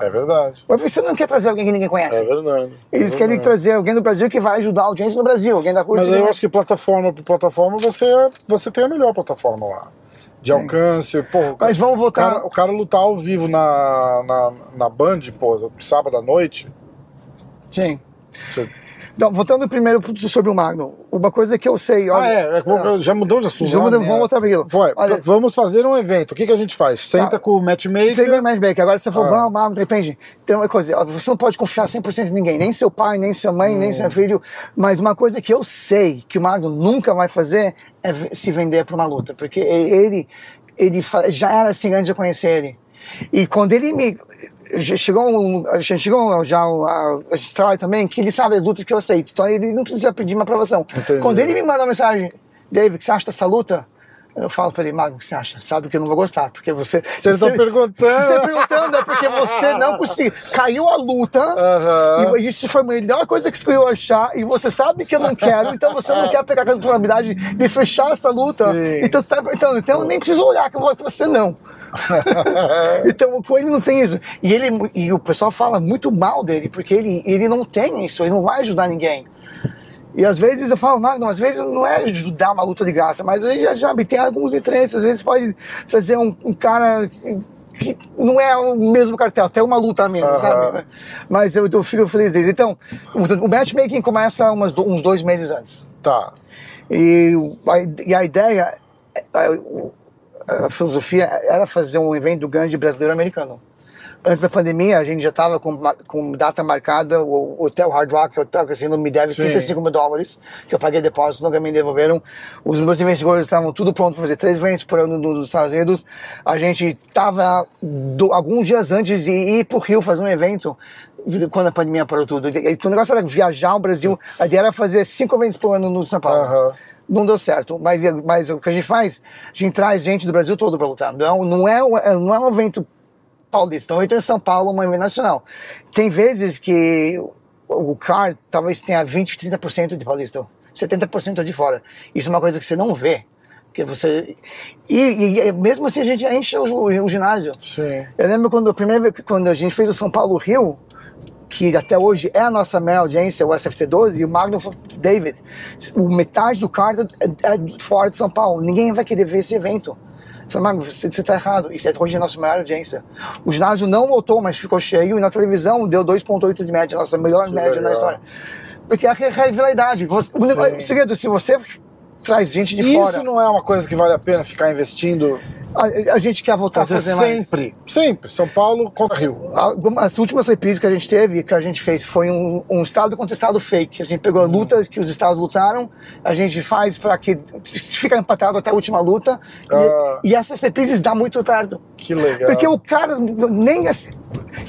É verdade. Mas você não quer trazer alguém que ninguém conhece. É verdade. Eles é querem verdade. trazer alguém do Brasil que vai ajudar a audiência no Brasil, alguém da Rússia. Mas eu acho que plataforma por plataforma você, você tem a melhor plataforma lá. De alcance, pô. Mas vamos O voltar. cara, o cara lutar ao vivo na, na, na Band, pô, sábado à noite. Sim. Você- Então, voltando primeiro sobre o Magno. Uma coisa que eu sei. Ah, olha- é, é que vou- já mudou de assunto. Já né? mudamos, vamos voltar para aquilo. Foi, Olha, vamos fazer um evento. O que, que a gente faz? Senta Tá. com o matchmaker. Vai mais bem, que agora você falou, Ah. vamos, vamos, depende. Tem uma coisa, você não pode confiar 100% em ninguém, nem seu pai, nem sua mãe, nem Hum. seu filho. Mas uma coisa que eu sei que o Magno nunca vai fazer é se vender para uma luta, porque ele, ele fa- já era assim antes de eu conhecer ele. E quando ele me. Chegou um, a gente chegou já a, a gente trabalha também que ele sabe as lutas que eu aceito, então ele não precisa pedir uma aprovação. Entendi. Quando ele me manda uma mensagem, David, o que você acha dessa luta? Eu falo pra ele, Mago, o que você acha? Sabe que eu não vou gostar, porque você. Vocês estão perguntando. Se você está perguntando, é porque você não conseguiu. Caiu a luta, Aham. e isso foi a melhor coisa que eu achar, e você sabe que eu não quero, então você não quer pegar a responsabilidade de fechar essa luta. Sim. Então, você tá, então, então eu nem preciso olhar que eu vou pra você, não. [LAUGHS] então, com ele não tem isso. E, ele, e o pessoal fala muito mal dele, porque ele, ele não tem isso, ele não vai ajudar ninguém. E às vezes eu falo, Magno, às vezes não é ajudar uma luta de graça, mas ele já, já tem alguns interesses. Às vezes pode fazer um, um cara que não é o mesmo cartel, até uma luta a menos, Aham. sabe? Mas eu, eu fico feliz deles. Então, o, o matchmaking começa umas uns dois meses antes. Tá. E, a, e a ideia, a, o- a filosofia era fazer um evento grande brasileiro-americano. Antes da pandemia, a gente já estava com, com data marcada, o Hotel Hard Rock, o Hotel Casino me deve Sim. 35 mil dólares, que eu paguei depósito, nunca me devolveram. Os meus investidores estavam tudo pronto para fazer três eventos por ano no- nos Estados Unidos. A gente estava alguns dias antes de ir para o Rio fazer um evento, quando a pandemia parou tudo. E, o negócio era viajar ao Brasil, a ideia era fazer cinco eventos por ano no São Paulo Aham. não deu certo. Mas, mas o que a gente faz, a gente traz gente do Brasil todo para lutar. Não, não, é, não é um evento paulista, evento em São Paulo, um evento nacional. Tem vezes que o, card talvez tenha 20, 30% de paulista, 70% de fora. Isso é uma coisa que você não vê. Que você, e, e- e mesmo assim a gente enche o, o ginásio. Sim. Eu lembro quando a primeira quando a gente fez o São Paulo Rio, que até hoje é a nossa maior audiência, o SFT12, e o Magno David, o metade do card é, é fora de São Paulo, ninguém vai querer ver esse evento. Eu falei, Magno, você, você tá errado, e até hoje é a nossa maior audiência. O ginásio não lotou, mas ficou cheio, e na televisão deu 2.8 de média, nossa melhor Que média na legal. história. Porque é a re- rivalidade. Você, o, segredo, se você traz gente de Isso fora, não é uma coisa que vale a pena ficar investindo a, a gente quer voltar a fazer fazer mais. sempre. Sempre. São Paulo contra Rio. As últimas reprises que a gente teve, que a gente fez, foi um, um estado contra estado fake. A gente pegou lutas que os estados lutaram, a gente faz para que fica empatado até a última luta. e- Ah. E, essas reprises dá muito perto. Que legal. Porque o cara nem assi-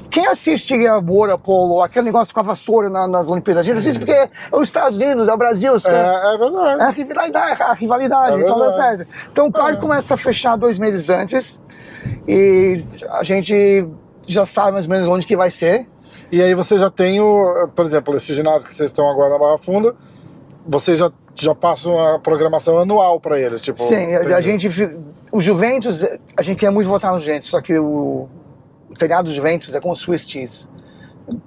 quem assiste a water polo, aquele negócio com a vassoura na- nas Olimpíadas, a gente assiste porque é os Estados Unidos, é o Brasil, É, é verdade. é a rivalidade, a rivalidade É então dá certo. Então o card começa a fechar dois meses antes e a gente já sabe mais ou menos onde que vai ser. E aí você já tem o, por exemplo, esse ginásio que vocês estão agora na Barra Funda, você já, já passa uma programação anual para eles, tipo. Sim, a, a gente. O Juventus, a gente quer muito votar no Juventus, só que o, o telhado do Juventus é com Swiss cheese.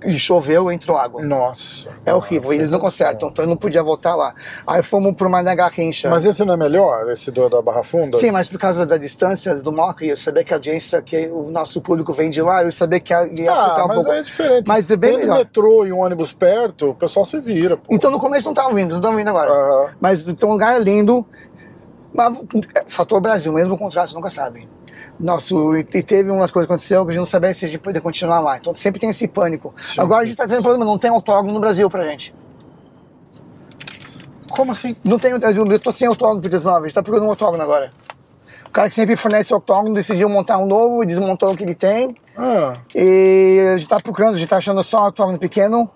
E choveu, entrou água. Nossa. É horrível, Nossa, eles não consertam, então eu não podia voltar lá. Aí fomos para uma nega rincha. Mas esse não é melhor, esse do, da Barra Funda? Sim, mas por causa da distância do Moca, eu sabia que a audiência, que o nosso público vem de lá, eu sabia que ia ia Ah, afetar um mas pouco. é diferente. Mas é bem Tendo melhor. metrô e um ônibus perto, o pessoal se vira, pô. Então no começo não estavam vindo, não estão vindo agora. Aham. Mas então o lugar é lindo. Mas é, fator Brasil, mesmo o contrato, nunca sabe. Nosso, e teve umas coisas que aconteceu que a gente não sabia se a gente poderia continuar lá. Então sempre tem esse pânico. Sim. Agora a gente tá tendo problema, não tem autódromo no Brasil pra gente. Como assim? Não tem, eu tô sem autódromo pro 19, a gente tá procurando um autódromo agora. O cara que sempre fornece o autódromo decidiu montar um novo e desmontou o que ele tem. Ah, E a gente tá procurando, a gente tá achando só um autódromo pequeno,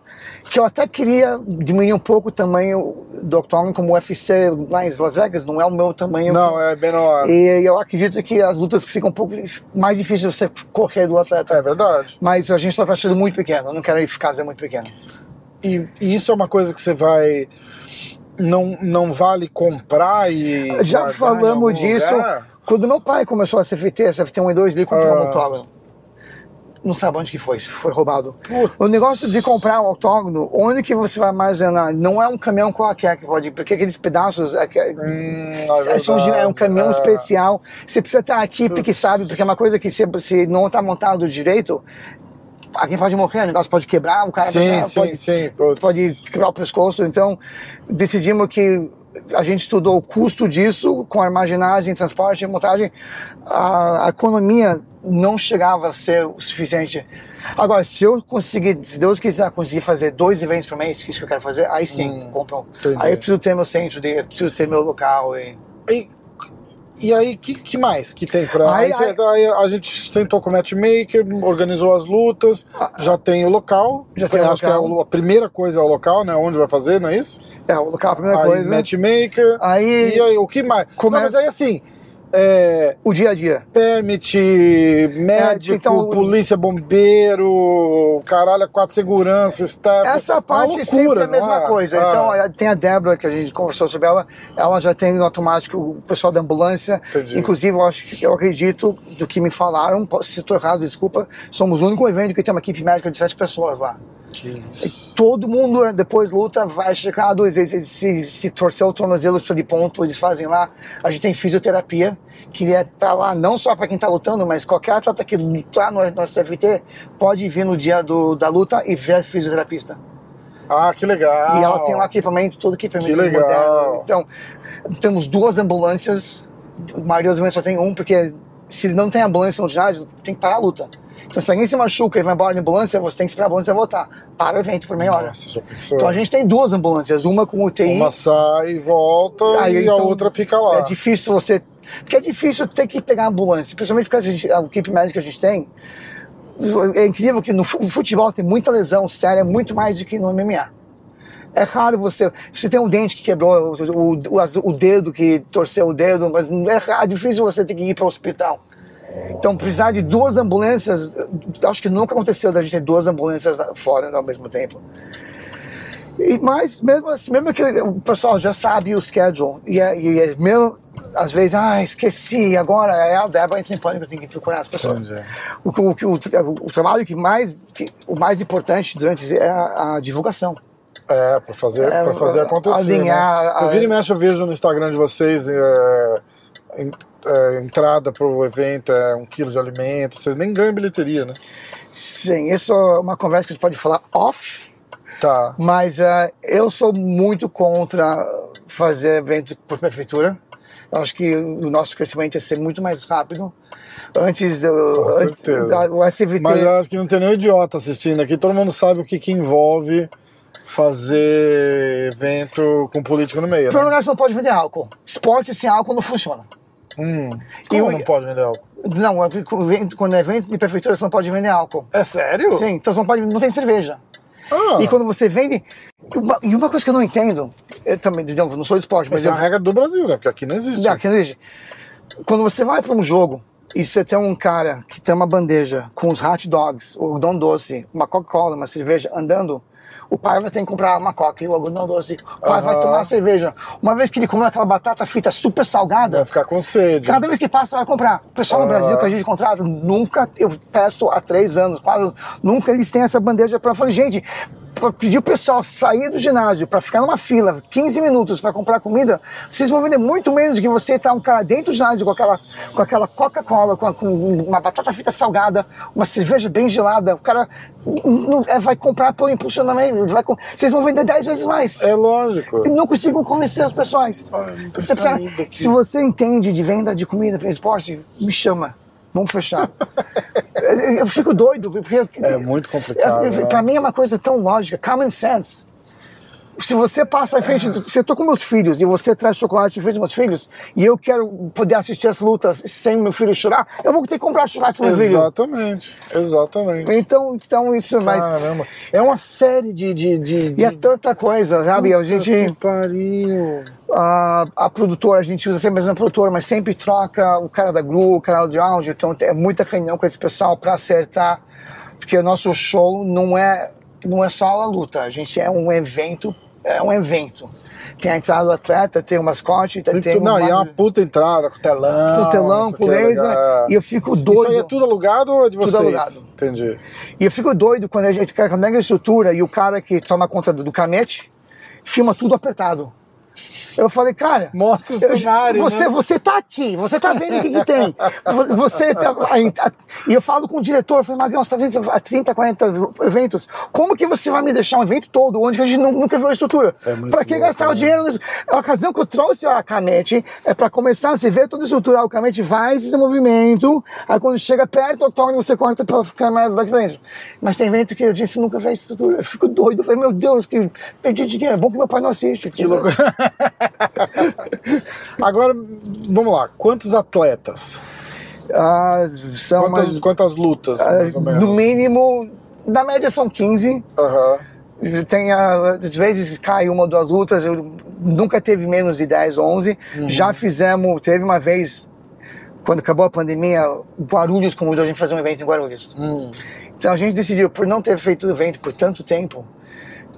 que eu até queria diminuir um pouco o tamanho do autódromo, como o UFC lá em Las Vegas, não é o meu tamanho. não, é menor. E eu acredito que as lutas ficam um pouco mais difíceis de você correr do atleta. É verdade. Mas a gente está achando muito pequeno, eu não quero ir ficar muito pequeno. E, e isso é uma coisa que você vai. Não, não vale comprar e. Já falamos disso. lugar? Quando meu pai começou a CFT, a CFT 1 e 2, ele comprou Ah. um autódromo. Não sabe onde que foi, se foi roubado. Puta. O negócio de comprar um autódromo, onde que você vai armazenar? Não é um caminhão qualquer que pode porque aqueles pedaços é, que- Hum, é, são é um caminhão é. especial. Você precisa ter a equipe que sabe, porque é uma coisa que se, se não está montado direito, alguém pode morrer, o negócio pode quebrar, o cara Sim, pode, sim, pode, sim. Pode quebrar o pescoço. Então, decidimos que a gente estudou o custo disso, com armazenagem, transporte, montagem. A, a economia não chegava a ser o suficiente. Agora, se eu conseguir, se Deus quiser conseguir fazer dois eventos por mês, que é isso que eu quero fazer, aí sim, compram. entendi. Aí eu preciso ter meu centro, de, eu preciso ter meu local. E... E e aí, que, que mais que tem pra. Aí- Aí, aí a gente sentou com o matchmaker, organizou as lutas, já tem o local. Ah, Já tem acho que é local. a primeira coisa é o local, né? Onde vai fazer, não é isso? É, o local, a primeira aí, coisa. matchmaker. Aí- E aí, o que mais? Come- Não, mas aí assim. É, O dia a dia. permit, médico, então- polícia, bombeiro, caralho, quatro segurança, staff. Essa Uma parte loucura, sempre é a mesma é? coisa. Ah, Então, tem a Débora, que a gente conversou sobre ela, ela já tem no automático o pessoal da ambulância. Entendi. Inclusive, eu acho que eu acredito do que me falaram, se estou errado, desculpa, somos o único evento que tem uma equipe médica de sete pessoas lá. Todo mundo, eh, depois luta, vai checar duas vezes. Se, se torcer o tornozelo de ponto, eles fazem lá. A gente tem fisioterapia, que é tá lá não só para quem está lutando, mas qualquer atleta que lutar no, no CFT pode vir no dia do, da luta e ver a fisioterapista. Ah, que legal. E ela tem lá equipamento, todo equipamento Que legal. moderno. Então, temos duas ambulâncias. A maioria dos eventos só tem um, porque se não tem ambulância no ginásio, tem que parar a luta. Então, se alguém se machuca e vai embora de ambulância, você tem que esperar a ambulância voltar. Para o evento por meia hora. Nossa? Então, a gente tem duas ambulâncias. Uma com UTI. Uma sai e volta Aí, e a então, outra fica lá. É difícil você. Porque é difícil ter que pegar a ambulância, principalmente porque a, gente, a equipe médica que a gente tem. É incrível que no fu- futebol tem muita lesão séria, muito mais do que no MMA. É raro você. Você tem um dente que quebrou, o, o, o dedo que torceu o dedo, mas é, raro, é difícil você ter que ir para o hospital. Então, precisar de duas ambulâncias, acho que nunca aconteceu da gente ter duas ambulâncias fora ao mesmo tempo. E, mas mesmo assim, mesmo que o pessoal já sabe o schedule, e, é, e é mesmo, às vezes, ah, esqueci, agora é a Débora entra em pânico, tem que procurar as pessoas. Entendi. O, o, o, o trabalho que mais, que, o mais importante durante é a, a divulgação. É, pra fazer, É, pra fazer acontecer. alinhar né? Eu vira e mexe, eu vejo no Instagram de vocês é, é, entrada pro evento, é um quilo de alimento. Vocês nem ganham bilheteria, né? Sim, isso é uma conversa que a gente pode falar off, Tá. mas eh, eu sou muito contra fazer evento por prefeitura. Eu acho que o nosso crescimento ia ser muito mais rápido. Antes do Com antes da, o SVT. Mas eu acho que não tem nenhum idiota assistindo aqui. Todo mundo sabe o que, que envolve fazer evento com político no meio, Em primeiro né? lugar, você não pode vender álcool. Esporte sem álcool não funciona. Hum. E Como o- não pode vender álcool? Não, é quando é evento de prefeitura, você não pode vender álcool. É sério? Sim, então você não pode, não tem cerveja. Ah, E quando você vende. Uma, e uma coisa que eu não entendo, eu também, de novo, não sou esporte, mas Mas é eu, uma regra do Brasil, né? Porque aqui não existe. Não, aqui não existe. Quando você vai para um jogo e você tem um cara que tem uma bandeja com os hot dogs, o algodão doce, uma Coca-Cola, uma cerveja andando, o pai vai ter que comprar uma Coca e o algodão doce. O pai vai Aham. tomar cerveja. Uma vez que ele comeu aquela batata frita super salgada, Vai ficar com sede. Cada vez que passa, vai comprar. O pessoal no Ah. Brasil que a gente contrata, nunca, eu peço há três anos, quase, nunca eles têm essa bandeja para falar, gente, pedir o pessoal sair do ginásio para ficar numa fila 15 minutos para comprar comida, vocês vão vender muito menos do que você tá um cara dentro do ginásio com aquela, com aquela Coca-Cola, com, com uma batata frita salgada, uma cerveja bem gelada. O cara não, é, vai comprar pelo impulsionamento, vai, vocês vão vender 10 vezes mais. É lógico. E não consigo convencer as pessoas. Ah, Você precisa- se você entende de venda de comida para esporte, me chama. Vamos fechar. eu fico doido. Porque, É muito complicado, né? Para mim é uma coisa tão lógica, common sense. Se você passa em frente, do- se eu tô com meus filhos e você traz chocolate em frente dos meus filhos e eu quero poder assistir as lutas sem meu filho chorar, eu vou ter que comprar chocolate para meu filho. Exatamente. Exatamente. Então, então isso é mais. Caramba. É uma série de. de, de, E é de... tanta coisa, sabe? A gente. Que pariu. A, a produtora, a gente usa sempre a mesma produtora, mas sempre troca o cara da Gru, o cara de áudio, então é muita reunião com esse pessoal para acertar, porque o nosso show não é, não é só a luta, a gente é um evento, é um evento. Tem a entrada do atleta, tem o mascote, tem, tem não, uma, e é uma puta entrada com telão. com telão, isso com é laser, legal. e eu fico Isso doido. aí é tudo alugado ou é de Tudo vocês? alugado. Entendi. E eu fico doido quando a gente quando a estrutura e o cara que toma conta do, do canete filma tudo apertado. Eu falei, cara, Mostra o cenário, Você, né? você tá aqui, você tá vendo o que, que tem. Vo- Você tá, a- a- e eu falo com o diretor, eu falei, Magrão, você tá vendo há 30, 40 eventos. Como que você vai me deixar um evento todo onde a gente nu- nunca viu a estrutura? É Pra que gastar o né? dinheiro nisso? A ocasião que eu trouxe a Camete é pra começar a se ver toda a estrutura. O Camete faz esse movimento, aí quando chega perto do octógono, você corta pra ficar mais lá dentro. Mas tem evento que a gente nunca vê a estrutura. Eu fico doido. Eu falei, meu Deus, que perdi dinheiro. É bom que meu pai não assiste. Que louco. [LAUGHS] Agora, vamos lá. Quantos atletas? Ah, são Quantas, mais, quantas lutas, ah, no mínimo, na média são 15. Aham. Tem, ah, às vezes cai uma ou duas lutas, eu nunca teve menos de 10, 11. Uhum. Já fizemos, teve uma vez, quando acabou a pandemia, Guarulhos convidou a gente fazer um evento em Guarulhos. Hum. Então a gente decidiu, por não ter feito o evento por tanto tempo,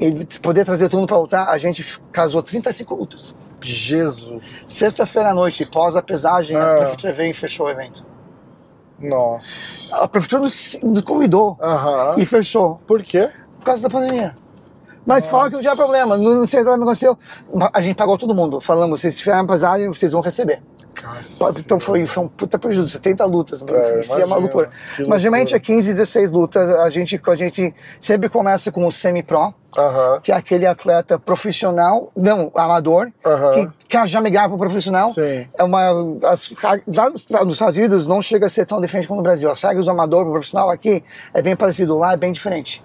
e poder trazer todo mundo para lutar, a gente casou 35 lutas. Jesus. Sexta-feira à noite, pós a pesagem, Ah. a prefeitura veio e fechou o evento. Nossa. A prefeitura nos, nos convidou Aham. e fechou Por quê? por causa da pandemia. Mas fala que não tinha problema, não, não sei o que aconteceu. A gente pagou todo mundo, falamos, vocês tiverem a pesagem, vocês vão receber. Então foi, foi um puta prejuízo, 70 lutas, É, isso é uma loucura. Mas geralmente é loucura. 15, 16 lutas, a gente, a gente sempre começa com o semi-pro, Aham. que é aquele atleta profissional, não, amador, Aham. que quer já migrar para o profissional. Sim. É uma, as, lá nos, nos Estados Unidos não chega a ser tão diferente como no Brasil. As regras do amador para o profissional aqui é bem parecido, lá é bem diferente.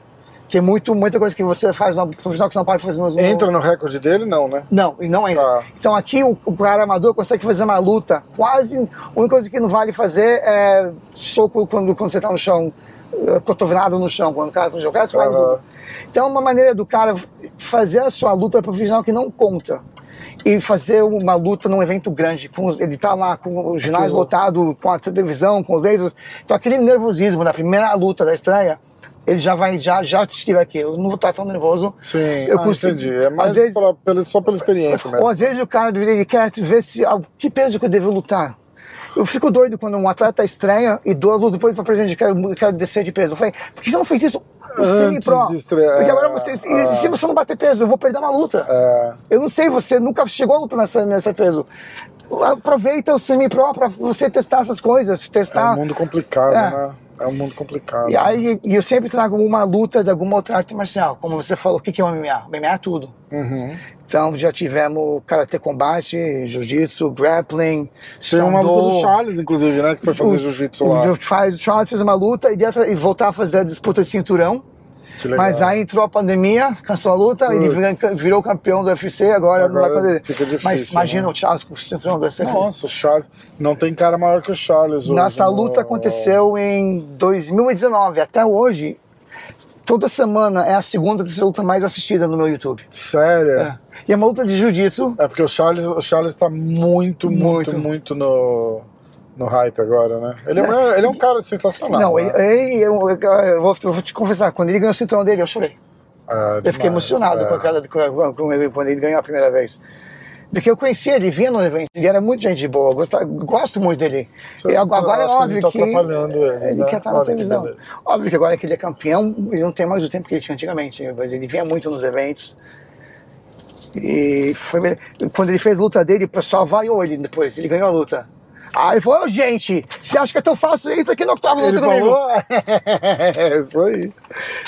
Tem muito, muita coisa que você faz no profissional que você não pode fazer no no- Entra no recorde dele? Não, né? não, e não entra. Tá. Então aqui o, o cara amador consegue fazer uma luta quase. A única coisa que não vale fazer é soco quando, quando você está no chão, eh, cotovelado no chão, quando o cara está jogando, você tudo. Então é uma maneira do cara fazer a sua luta profissional que não conta. E fazer uma luta num evento grande. Com, ele tá lá com o ginásio lotado, com a televisão, com os lasers. Então aquele nervosismo da primeira luta da estreia, ele já vai, já, já estive aqui. Eu não vou estar tão nervoso. Sim, Eu ah, consigo- entendi. É mais às vezes- pela- pela- só pela experiência mesmo. Ou às vezes o cara ele quer ver se ah, que peso que eu devo lutar. Eu fico doido quando um atleta estreia e duas lutas depois para presidente, quero, quero descer de peso. Eu falei, por que você não fez isso semi-pro? estrear, Porque agora é, você. e é. se você não bater peso, eu vou perder uma luta. É, Eu não sei, você nunca chegou a luta nessa, nessa peso. Aproveita o semi-pro para você testar essas coisas, é testar. um mundo complicado, É. né? É um mundo complicado. E aí e eu sempre trago uma luta de alguma outra arte marcial. Como você falou, o que é o MMA? O MMA é tudo. Uhum. Então já tivemos karatê combate, jiu-jitsu, grappling, Tem uma luta do. Charles, inclusive, né? Que foi fazer jiu-jitsu lá. O Charles fez uma luta e, dentro, e voltar a fazer a disputa de cinturão. Mas aí entrou a pandemia, cancelou a luta, ele Putz. virou, virou campeão do UFC, agora, não vai Agora poder. fica difícil, Mas imagina né? o Charles com o cinturão do UFC. Nossa, o Charles. Não tem cara maior que o Charles. hoje Nossa no- luta aconteceu em 2019. Até hoje, toda semana é a segunda, terceira luta mais assistida no meu YouTube. Sério? É. E é uma luta de jiu-jitsu. É porque o Charles, o Charles tá muito, muito, Muito. muito, no, no hype agora, né? Ele é, um- ele é um cara sensacional. Não, né? ele, eu, eu- vou, eu vou te confessar, quando ele ganhou o cinturão dele, eu chorei. É, Eu fiquei emocionado é. com, aquela, com, com ele, quando ele ganhou a primeira vez. Porque eu conhecia ele, vinha no evento, ele era muito gente boa, gosto, gosto muito dele. Você- e agora, é acha que óbvio ele tá que. atrapalhando ele, ele né? quer estar na Olha que televisão. beleza. Óbvio que agora que ele é campeão, ele não tem mais o tempo que ele tinha antigamente, mas ele vinha muito nos eventos. E foi, quando ele fez a luta dele, o pessoal vaiou ele depois, ele ganhou a luta. Aí ele falou, "Ô, gente, você acha que é tão fácil? Entra aqui no octógono Ele luta comigo." falou. [LAUGHS] é isso aí.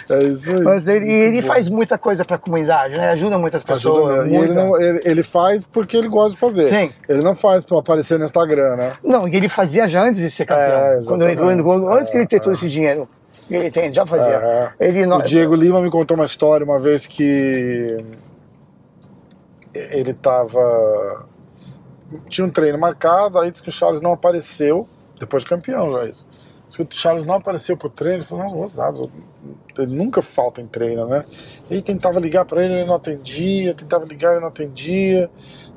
É isso aí. Mas ele, ele faz muita coisa pra comunidade, né? Ajuda muitas Ajuda pessoas. mesmo. E ele, muita. não- ele- ele faz porque ele gosta de fazer. Sim. Ele não faz pra aparecer no Instagram, né? Não, e ele fazia já antes de ser campeão. É, quando ele, quando- antes que ele ter É, todo esse dinheiro. Ele tem, já fazia. É. Ele O Diego Lima me contou uma história uma vez que ele tava. Tinha um treino marcado, aí disse que o Charles não apareceu, depois de campeão já isso. Disse que o Charles não apareceu pro treino, ele falou, nossa, ele nunca falta em treino, né? E tentava ligar pra ele, ele não atendia, tentava ligar, ele não atendia.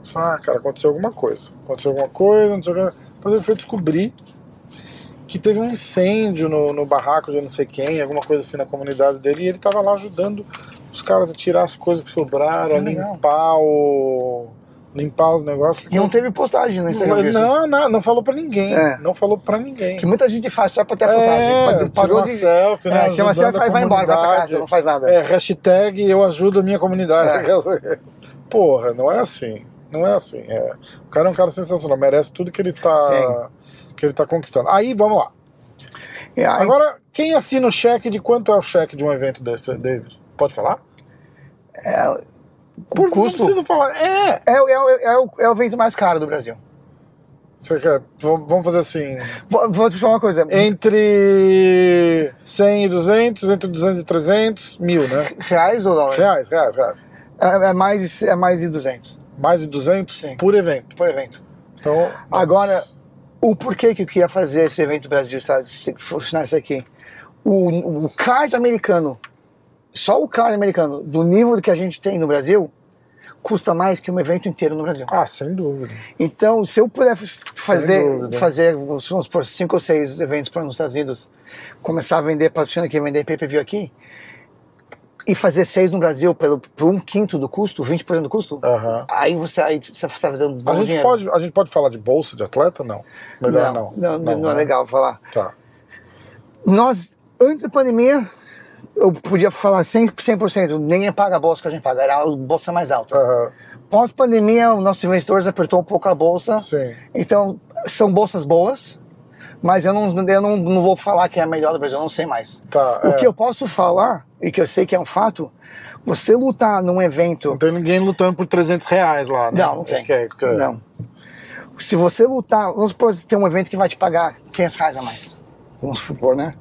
Falei, ah, cara, aconteceu alguma coisa. Aconteceu alguma coisa, não sei o que. Depois ele foi descobrir que teve um incêndio no, no barraco de não sei quem, alguma coisa assim na comunidade dele, e ele tava lá ajudando os caras a tirar as coisas que sobraram, a limpar o. limpar os negócios. E não teve postagem no Instagram disso. não, não, não falou pra ninguém. É. Não falou pra ninguém. Que muita gente faz só pra ter a postagem. É, Parou uma de. selfie, né? É, ajudando selfie e vai embora, vai pra casa, não faz nada. É, hashtag eu ajudo a minha comunidade. [LAUGHS] Porra, não é assim. Não é assim. É. O cara é um cara sensacional, merece tudo que ele tá, que ele tá conquistando. Aí, vamos lá. E aí- Agora, quem assina o cheque de quanto é o cheque de um evento desse, David? Pode falar? O Não custo precisa falar. É! é, o- é, o- é, o, é o evento mais caro do Brasil. Você quer, vamos fazer assim. Vou, vou te falar uma coisa. Entre 100 e 200, entre 200 e 300, mil, né? Reais ou dólares? Reais, reais, reais. É, é mais, é mais de 200. Mais de 200 Sim. por evento. por evento. Então, Agora, o porquê que eu queria fazer esse evento Brasil? Se funcionar isso aqui. O, o card americano, só o card americano, do nível que a gente tem no Brasil, custa mais que um evento inteiro no Brasil. ah, sem dúvida. Então, se eu puder fazer, fazer vamos supor, cinco ou seis eventos para nos Estados Unidos, começar a vender patrocínio aqui, vender pay-per-view aqui, e fazer seis no Brasil pelo, por um quinto do custo, 20% do custo, aí você aí você está fazendo bom A gente, dinheiro. pode, a gente pode falar de bolsa de atleta? Não. Melhor não. Não, não, não é né? legal falar. Tá. Nós, antes da pandemia, eu podia falar 100%, 100% ninguém paga a bolsa que a gente paga, era a bolsa mais alta. Aham. Pós-pandemia, os nossos investidores apertou um pouco a bolsa, Sim. então são bolsas boas, mas eu não, eu não, não vou falar que é a melhor do Brasil, eu não sei mais. Tá. O é. que eu posso falar, e que eu sei que é um fato, você lutar num evento Não tem ninguém lutando por 300 reais lá, né? Não, não tem. Que- que- Não. Se você lutar, vamos supor que tem um evento que vai te pagar 500 reais a mais. Vamos supor, né?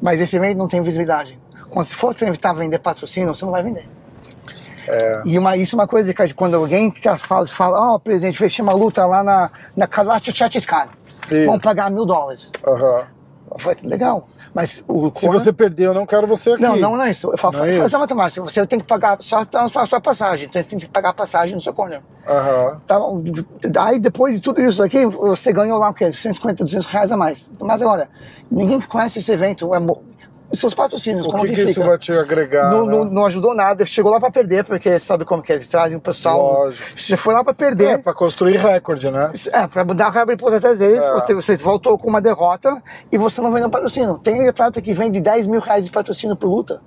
Mas esse evento não tem visibilidade. Quando se for tentar vender patrocínio, você não vai vender. É. E uma, isso é uma coisa que quando alguém fala, fala ó, presidente, fechei uma luta lá na, na Kalacha Chatiskan. Vamos pagar mil dólares. Eu falei, legal. Mas o Se você perder, eu não quero você aqui. Não, não, não é isso. Eu falo, Não é faz a matemática. Você tem que pagar só, a sua passagem. Então você tem que pagar a passagem no seu corner. Tá, bom. aí depois de tudo isso aqui, você ganhou lá o quê? 150, 200 reais a mais. Mas agora, ninguém que conhece esse evento, é seus patrocínios, O como que, que, que isso vai te agregar? não, né? não, não ajudou nada, chegou lá pra perder, porque sabe como que é, eles trazem o pessoal. Lógico. Você foi lá pra É, perder. pra construir recorde, né? É, pra mudar a regra por até vezes, É. você, você voltou com uma derrota e você não vendeu patrocínio. Tem atleta que vende 10 mil reais de patrocínio por luta,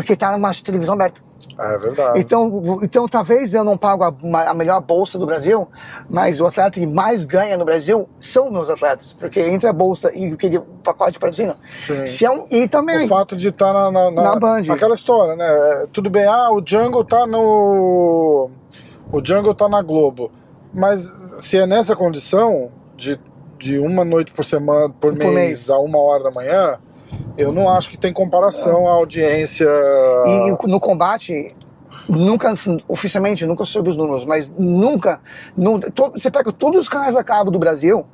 porque tá numa televisão aberta. É verdade. Então, então talvez eu não pago a, uma- a melhor bolsa do Brasil, mas o atleta que mais ganha no Brasil são meus atletas, porque entre a bolsa e aquele pacote de patrocínio. Sim. Se é um, e também O fato de estar na, na, Na Band. Aquela história, né? É, Tudo bem, ah, o Jungle tá no. O Jungle tá na Globo. Mas se é nessa condição de, de uma noite por semana, por, mês, mês. a uma hora da manhã, eu não acho que tem comparação à audiência. E, no combate, nunca, oficialmente, nunca sou dos números, mas nunca, nu- to- você pega todos os canais a cabo do Brasil,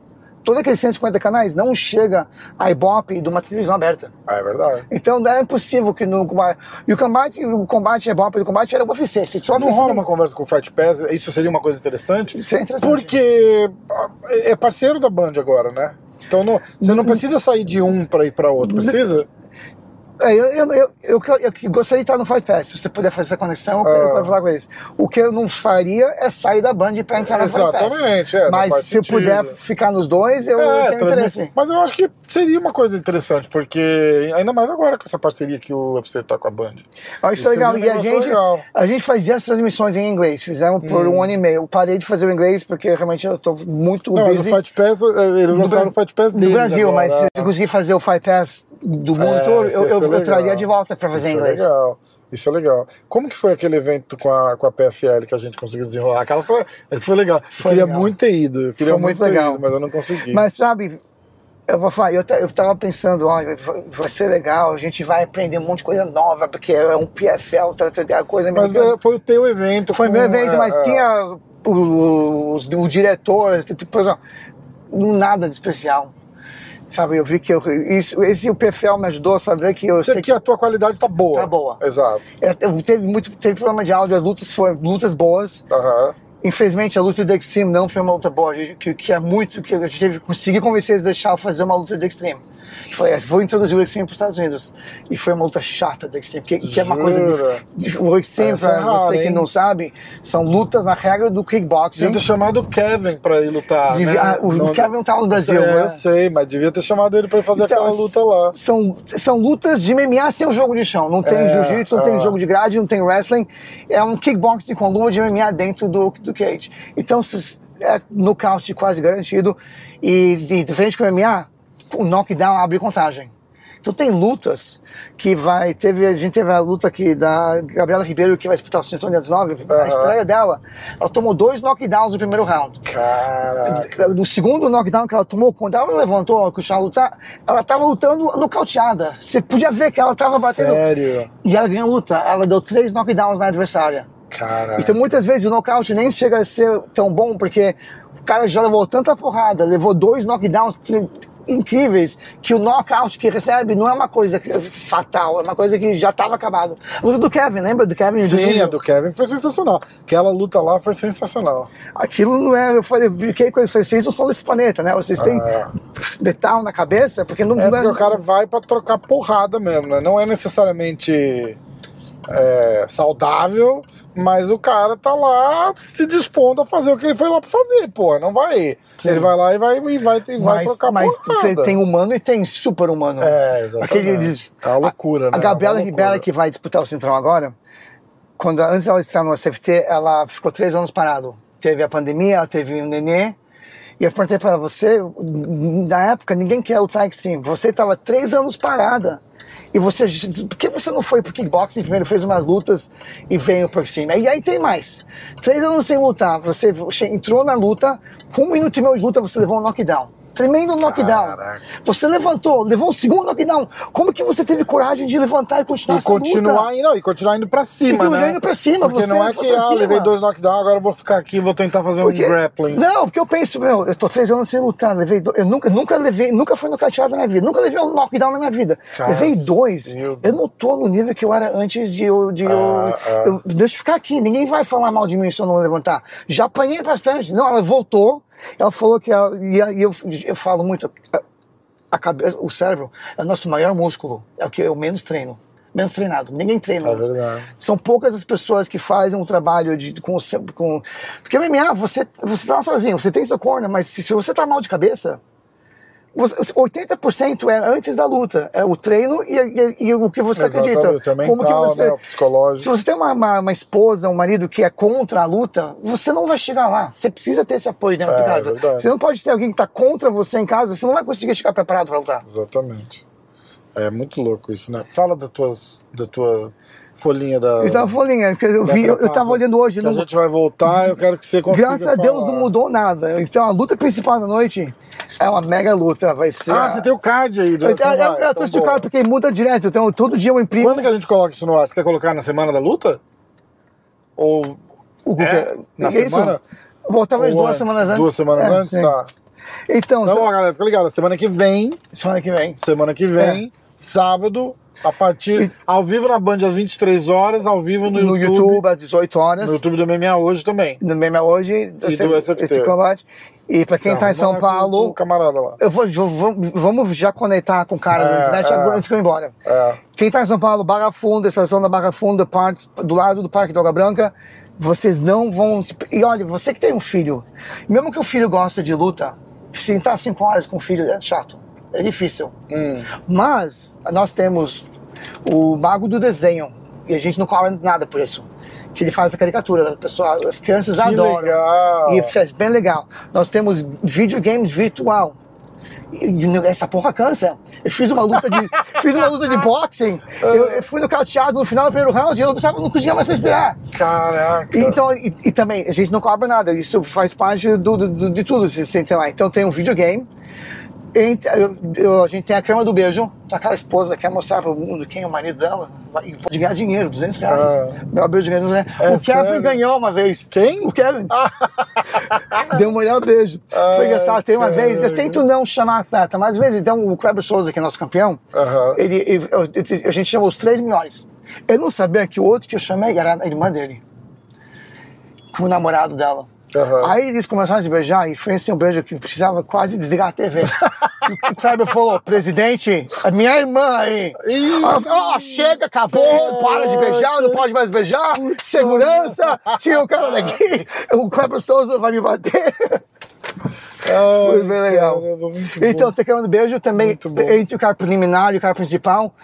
todos aqueles 150 canais, não chega a Ibope de uma televisão aberta. É verdade. Então não era impossível que no combate. E o combate, o combate, Ibope do combate era o UFC. Se Não rola uma conversa com o Fight Pass, isso seria uma coisa interessante? Isso é interessante. Porque ah, é parceiro da Band agora, né? Então não- você não precisa sair de um pra ir pra outro, precisa? É, eu, eu, eu, eu, eu- gostaria de estar no Fight Pass. Se você puder fazer essa conexão, eu quero, Ah. quero falar com eles. O que eu não faria é sair da Band para entrar no Fight Pass. Exatamente, é, Mas se eu sentido. puder ficar nos dois, eu, É, tenho interesse. Mas eu acho que seria uma coisa interessante, porque ainda mais agora com essa parceria que o UFC tá com a Band. Eu acho isso legal. seria um E a gente, legal. Hum. a gente fazia as transmissões em inglês. Fizemos por um ano e meio. Eu parei de fazer o inglês porque realmente eu estou muito Não, mas o busy. Fight Pass, eh, eles no lançaram o Fight Pass no deles Brasil, agora. mas se eu conseguir fazer o Fight Pass do mundo É, todo, eu, eu, eu traria de volta para fazer Isso em inglês. É legal. Isso é legal. Como que foi aquele evento com a, com a PFL que a gente conseguiu desenrolar? Aquela foi, foi legal. Foi eu queria legal. muito ter ido. Eu queria Foi muito ter legal. ido, mas eu não consegui. Mas sabe, eu vou falar, eu, eu tava pensando, ó, vai- ser legal, a gente vai aprender um monte de coisa nova, porque é um PFL, tá, tá, coisa Mas, eh, foi o teu evento. Foi com- meu evento, é, mas é. tinha o, os- o diretor, tipo, nada de especial. Sabe, eu vi que eu, isso, esse o PFL me ajudou a saber que eu Você sei que a tua qualidade tá boa. Tá boa. Exato. É, teve muito teve problema de áudio, as lutas foram lutas boas. Aham. Infelizmente a luta do Extreme não foi uma luta boa, que, que é muito que a gente teve que conseguir convencer eles a deixar eu fazer uma luta do Extreme. Foi, vou introduzir o Extreme para os Estados Unidos. E foi uma luta chata do Extreme, que, que é uma coisa. Jura? dif- O Extreme, é para você que não sabe, são lutas na regra do kickboxing. Devia ter chamado o Kevin pra ir lutar. Devia- né? ah, o Não- Kevin não estava no Brasil, é, né? eu sei, mas devia ter chamado ele ir fazer Então, aquela luta lá. São, são lutas de MMA sem o jogo de chão. Não tem É, jiu-jitsu, não tem é. jogo de grade, não tem wrestling. É um kickboxing com luva de MMA dentro do, do cage. Então, é nocaute quase garantido. E de, diferente com o MMA, o knockdown abre contagem. Então tem lutas que vai. Teve, a gente teve a luta aqui da Gabriela Ribeiro, que vai disputar o cinturão dia 19, a Aham. estreia dela. Ela tomou dois knockdowns no primeiro round. Caraca. No segundo knockdown que ela tomou, quando ela levantou, a continuar a lutar, ela tava lutando nocauteada. Você podia ver que ela tava batendo. Sério. E ela ganhou a luta. Ela deu três knockdowns na adversária. Caraca. Então muitas vezes o nocaute nem chega a ser tão bom porque o cara já levou tanta porrada, levou dois knockdowns incríveis que o knockout que recebe não é uma coisa fatal, é uma coisa que já estava acabado. A luta do Kevin, lembra do Kevin? Sim, Rio? a do Kevin foi sensacional. Aquela luta lá foi sensacional. Aquilo não é, eu falei, eu brinquei com eles, falei, vocês não são desse planeta, né? Vocês têm Ah. metal na cabeça, porque não É porque o cara vai pra trocar porrada mesmo, né? Não é necessariamente é, saudável, mas o cara tá lá se dispondo a fazer o que ele foi lá pra fazer, pô. Não vai. Sim. Ele vai lá e vai, e vai, e vai mas, trocar mas você tem humano e tem super humano. É, exatamente. Aquele diz- É uma loucura, né? A Gabriela É Ribeiro, que vai disputar o Cinturão agora, quando antes ela estrear no SFT, ela ficou três anos parado. Teve a pandemia, ela teve um nenê. E eu perguntei para você, na época, ninguém quer lutar extreme. Você estava três anos parada. E você, por que você não foi pro kickboxing primeiro, fez umas lutas e veio pro extreme? E aí tem mais. Três anos sem lutar, você entrou na luta, com um minuto e meio de luta você levou um knockdown. Tremendo knockdown. Caraca. Você levantou, levou o segundo knockdown. Como que você teve coragem de levantar e continuar E essa luta? continuar, indo, e continuar indo pra cima, E né? indo pra cima, Porque não é que, ah, levei dois knockdowns, agora eu vou ficar aqui, vou tentar fazer Porque- um grappling. Não, porque eu penso, meu, eu tô três anos sem lutar, levei do- eu nunca, nunca levei, nunca fui nocauteado na minha vida, nunca levei um knockdown na minha vida. levei dois. Eu não tô no nível que eu era antes de eu, de eu, Ah, ah. eu- deixa eu ficar aqui, ninguém vai falar mal de mim se eu não levantar. Já apanhei bastante. Não, ela voltou, ela falou que e, e eu, eu falo muito, a, a cabeça, o cérebro é o nosso maior músculo, é o que eu menos treino. Menos treinado, ninguém treina. É verdade. São poucas as pessoas que fazem um trabalho de, com, com. Porque o MMA, você, você tá sozinho, você tem seu corner, mas se, se você tá mal de cabeça, 80% é antes da luta. É o treino e, e- e o que você Exatamente, acredita. o teu mental, né, o psicológico. Se você tem uma, uma, uma esposa, um marido que é contra a luta, você não vai chegar lá. Você precisa ter esse apoio dentro É, de casa. verdade. Você não pode ter alguém que está contra você em casa, você não vai conseguir chegar preparado para lutar. Exatamente. É muito louco isso, né? Fala da, tuas, da tua folhinha da. Eu tava folhinha, porque eu vi, eu, eu tava olhando hoje. que A no- gente vai voltar, eu quero que você consiga. Graças a Deus falar. não mudou nada. Então a luta principal da noite é uma mega luta. Vai ser. Ah, a- você tem o card aí. Eu, eu, então vai, eu, eu então trouxe o cara porque muda direto. Então todo dia eu imprimo. Quando que a gente coloca isso no ar? Você quer colocar na semana da luta? Ou. o É? Na que é isso? semana? Vou talvez ou duas antes? semanas antes. Duas semanas É, antes? Tá. Então, Então, ó, galera, fica ligado. Semana que vem, semana que vem. semana que vem, sábado, a partir. Ao vivo na Band às 23 horas, ao vivo no, No, YouTube, às 18 horas. No YouTube do MMA hoje também. No MMA hoje. E do SFT. combate. E pra quem Tá, tá em São Paulo. Camarada lá. Eu vou, vou- vamos já conectar com o cara É, da internet é. antes que eu ir embora. É. Quem tá em São Paulo, Barra Funda, estação da Barra Funda, do lado do Parque da Água Branca, vocês não vão. E olha, você que tem um filho, mesmo que o filho gosta de luta, sentar cinco horas com o filho é chato, é difícil. Hum. Mas nós temos o Mago do Desenho, e a gente não cobra nada por isso. Que ele faz a caricatura, a pessoa, as crianças Que adoram. legal. E faz bem legal. Nós temos videogames virtual. E, e essa porra cansa. Eu fiz uma luta de, [LAUGHS] fiz uma luta de boxing. Eu, eu fui nocauteado no final do primeiro round e eu tava, não conseguia mais respirar. Caraca. E, então, e, e também, a gente não cobra nada. Isso faz parte do, do- de tudo, você lá. Então tem um videogame. A gente tem a cama do beijo. Então aquela esposa quer mostrar pro mundo quem é o marido dela. E pode ganhar dinheiro, 200 reais. Ah. Meu beijo ganhou 200 reais. É o Kevin sério? ganhou uma vez. Quem? O Kevin. [LAUGHS] Deu um melhor beijo. Ai, Foi engraçado. Tem uma vez, eu tento não chamar atleta, mas às vezes, então, o Kleber Souza, que é nosso campeão, Aham. ele, ele- eu- eu- a gente chamou os três melhores. Eu não sabia que o outro que eu chamei era a irmã dele. Com o namorado dela. Aham. Aí eles começaram a se beijar e foi assim um beijo que precisava quase desligar a TV. [LAUGHS] O Kleber falou, presidente, a minha irmã aí. Ó, chega, acabou, para de beijar, não pode mais beijar. Segurança, tira o cara daqui. O Kleber Souza vai me bater. Ai, Foi bem legal. caramba, Então, bom. tecando beijo também, entre o cara preliminar e o cara principal,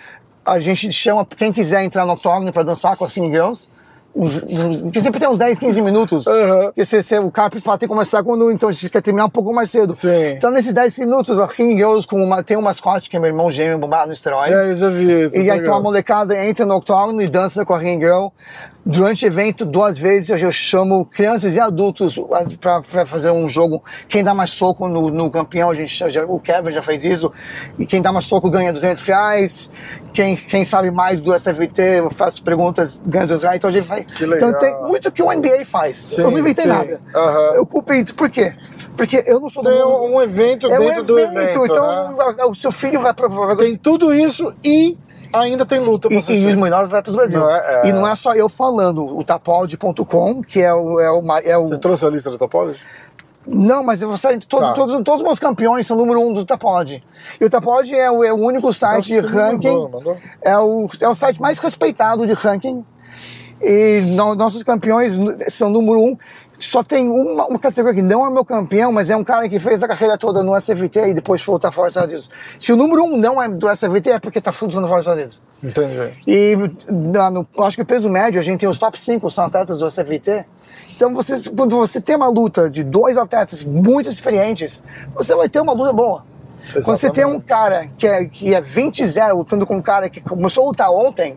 a gente chama quem quiser entrar no octógono para dançar com as Cine Girls. Uns- uns- que sempre tem uns 10, 15 minutos. Porque você, você- o cara principal tem que começar quando então você quer terminar um pouco mais cedo. Sim. Então, nesses 10 minutos, a King Girls com uma, tem um mascote que é meu irmão gêmeo bombado no esteroide. É, eu já vi isso. E aí legal. então a molecada entra no octógono e dança com a Ring Girl. Durante o evento, duas vezes eu chamo crianças e adultos para fazer um jogo. Quem dá mais soco no, no campeão, a gente já, o Kevin já fez isso. E quem dá mais soco ganha 200 reais. Quem, quem sabe mais do SFT, eu faço perguntas, ganha 200 reais. Então a gente faz. Então tem muito que o NBA faz. Sim, eu não inventei sim. nada. Aham. Eu culpei. Por quê? Porque eu não sou do Tem um, evento é um dentro do evento. então né? o seu filho vai provar. Tem tudo isso e ainda tem luta pra E, e os melhores atletas do Brasil. Não é- é. E não é só eu falando, o tapolde.com, que é o. É o, é o Você trouxe a lista do Topology? Não, mas você, todo, Tá. todos, todos os meus campeões são número um do Tapod. E o Tapod é o, é o único site de ranking. mandou, mandou. É o, é o site mais respeitado de ranking. E no- nossos campeões são número um. Só tem uma, uma categoria que não é meu campeão, mas é um cara que fez a carreira toda no SFT e depois foi lutar fora dos Estados Unidos. Se o número um não é do SFT, é porque tá lutando fora dos Estados Unidos. Entendi. E no, acho que o peso médio, a gente tem os top 5 são atletas do SFT. Então, você, quando você tem uma luta de dois atletas muito experientes, você vai ter uma luta boa. Quando você tem um cara que é, que é 20-0 lutando com um cara que começou a lutar ontem,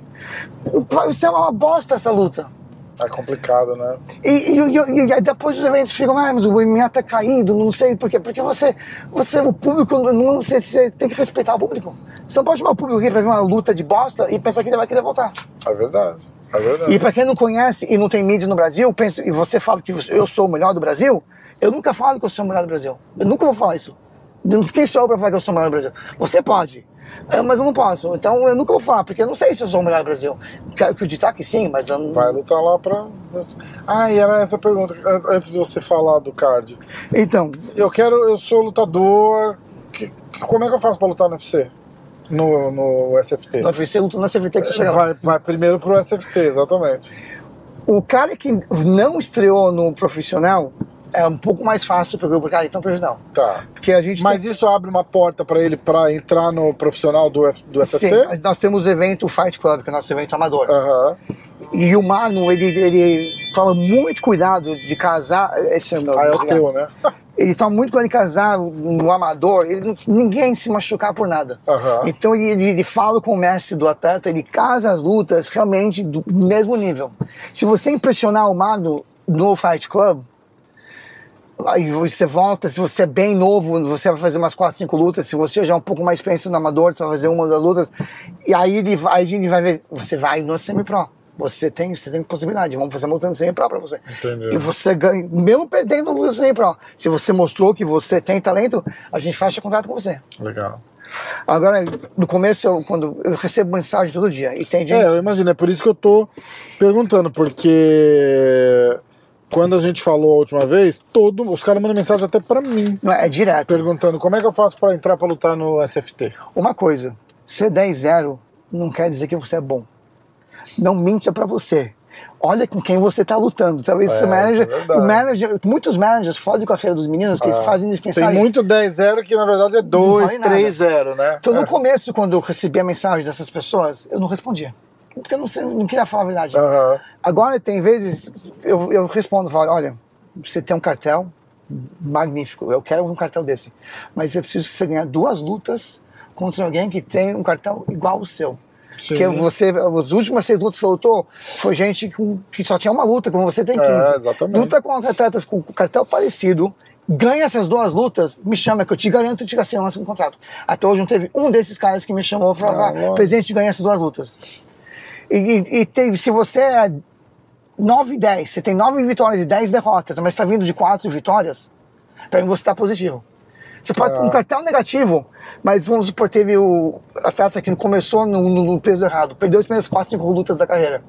vai ser uma bosta essa luta. É complicado, né? E, e- e- e aí depois os eventos ficam, ah, mas o MMA tá caído, não sei por quê. Porque você, você o público, não, você, você tem que respeitar o público. Você não pode chamar o público aqui pra ver uma luta de bosta e pensar que ele vai querer voltar. É verdade. É verdade. E pra quem não conhece e não tem mídia no Brasil, pensa, e você fala que eu sou o melhor do Brasil, eu nunca falo que eu sou o melhor do Brasil. Eu nunca vou falar isso. Quem sou eu pra falar que eu sou o melhor do Brasil? Você pode. É, Mas eu não posso. Então eu nunca vou falar, porque eu não sei se eu sou o melhor do Brasil. Quero acreditar que sim, mas eu não. Vai lutar lá pra. Ah, e era essa pergunta an- antes de você falar do card. Então, Eu quero, eu sou lutador. que- como é que eu faço pra lutar no UFC? No, no SFT? no UFC luta na CVT que você chega lá. Vai, vai primeiro pro SFT, exatamente. O cara que não estreou no profissional é um pouco mais fácil porque o cara então profissional. Tá. Porque a gente Mas isso abre uma porta pra ele pra entrar no profissional do, F, do tem, SFT? sim, nós temos o evento Fight Club, que é o nosso evento amador. Aham. E o Mano, ele, ele toma muito cuidado de casar. Esse é o meu. Ah, é o teu, né? [LAUGHS] Ele toma muito cuidado de casar no amador, ele, não- ninguém se machucar por nada. Aham. Então ele, ele, ele fala com o mestre do atleta, ele casa as lutas realmente do mesmo nível. Se você impressionar o Mano no Fight Club, aí você volta, se você é bem novo, você vai fazer umas 4, 5 lutas, se você já é um pouco mais experiente no amador, você vai fazer uma das lutas, e aí ele, vai- ele vai ver, você vai no semi-pro. Você tem, você tem possibilidade, vamos fazer uma luta no semi-pro pra você. Entendi. E você ganha, mesmo perdendo no semi-pro. Se você mostrou que você tem talento, a gente fecha contrato com você. Legal. Agora, no começo, eu, quando eu recebo mensagem todo dia, e tem gente. É, eu imagino, é por isso que eu tô perguntando, porque quando a gente falou a última vez, todo, os caras mandam mensagem até pra mim, Não, é direto. perguntando como é que eu faço pra entrar pra lutar no SFT. Uma coisa, ser 10-0 não quer dizer que você é bom. Não minta pra você. Olha com quem você tá lutando. Talvez É, o manager, é manager, muitos managers fodem com a carreira dos meninos que eles fazem Tem indispensável. muito 10-0 que na verdade é vale 2, nada. 3-0, né? Então, no É. começo, quando eu recebi a mensagem dessas pessoas, eu não respondia. Porque eu não, sei- não queria falar a verdade. Aham. Agora, tem vezes, eu, eu respondo, falo, olha, você tem um cartel magnífico, eu quero um cartel desse. Mas eu preciso que você ganhe duas lutas contra alguém que tem um cartel igual ao seu. Sim. Porque você, as últimas seis lutas que você lutou, foi gente com- que só tinha uma luta, como você tem 15. É, exatamente. Luta com atletas com cartel parecido, ganha essas duas lutas, me chama, que eu te garanto que te assinando um contrato. Até hoje não teve um desses caras que me chamou falou, Ah, presidente, ganha essas duas lutas. E, e, tem- se você é 9 e 10, você tem 9 vitórias e 10 derrotas, mas está vindo de 4 vitórias, para mim você está positivo. Você pode Ah. um cartão negativo, mas vamos supor, teve o atleta que começou no, no- peso errado, perdeu as primeiras 4, 5 lutas da carreira.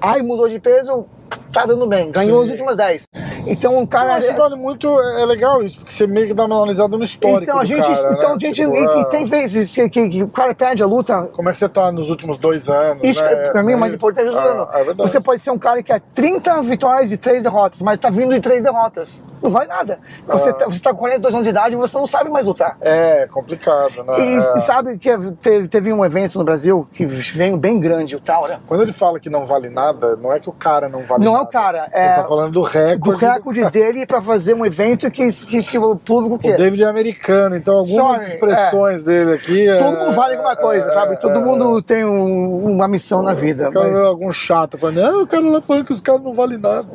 Aí mudou de peso, tá dando bem, ganhou Sim. as últimas 10. Então o Eu cara. acho que vale muito, é legal isso, porque você meio que dá uma analisada no histórico então a gente, cara, então né? a gente, Tipo, e, e ah, tem vezes que, que- que o cara perde a luta, Como é que você tá nos últimos dois anos, Isso, né? pra mim, o Não é mais isso? importante é. Ah, é verdade. Você pode ser um cara que é 30 vitórias e 3 derrotas, mas tá vindo de 3 derrotas. Não vale nada. Você, Ah. tá, você tá com 42 anos de idade e você não sabe mais lutar. É, complicado, né? E, É. sabe que teve, teve um evento no Brasil que veio bem grande, o Taura. Quando ele fala que não vale nada, não é que o cara não vale Não é nada. o cara, Ele é tá falando do Do recorde. Recorde dele pra fazer um evento que, que, que o público O quer. David é americano, então algumas Sorry, expressões dele aqui. é- Todo mundo vale alguma coisa, é, sabe? Todo é, mundo tem um- uma missão na vida. Eu quero mas- algum chato falando, ah, o cara lá falando que os caras não valem nada.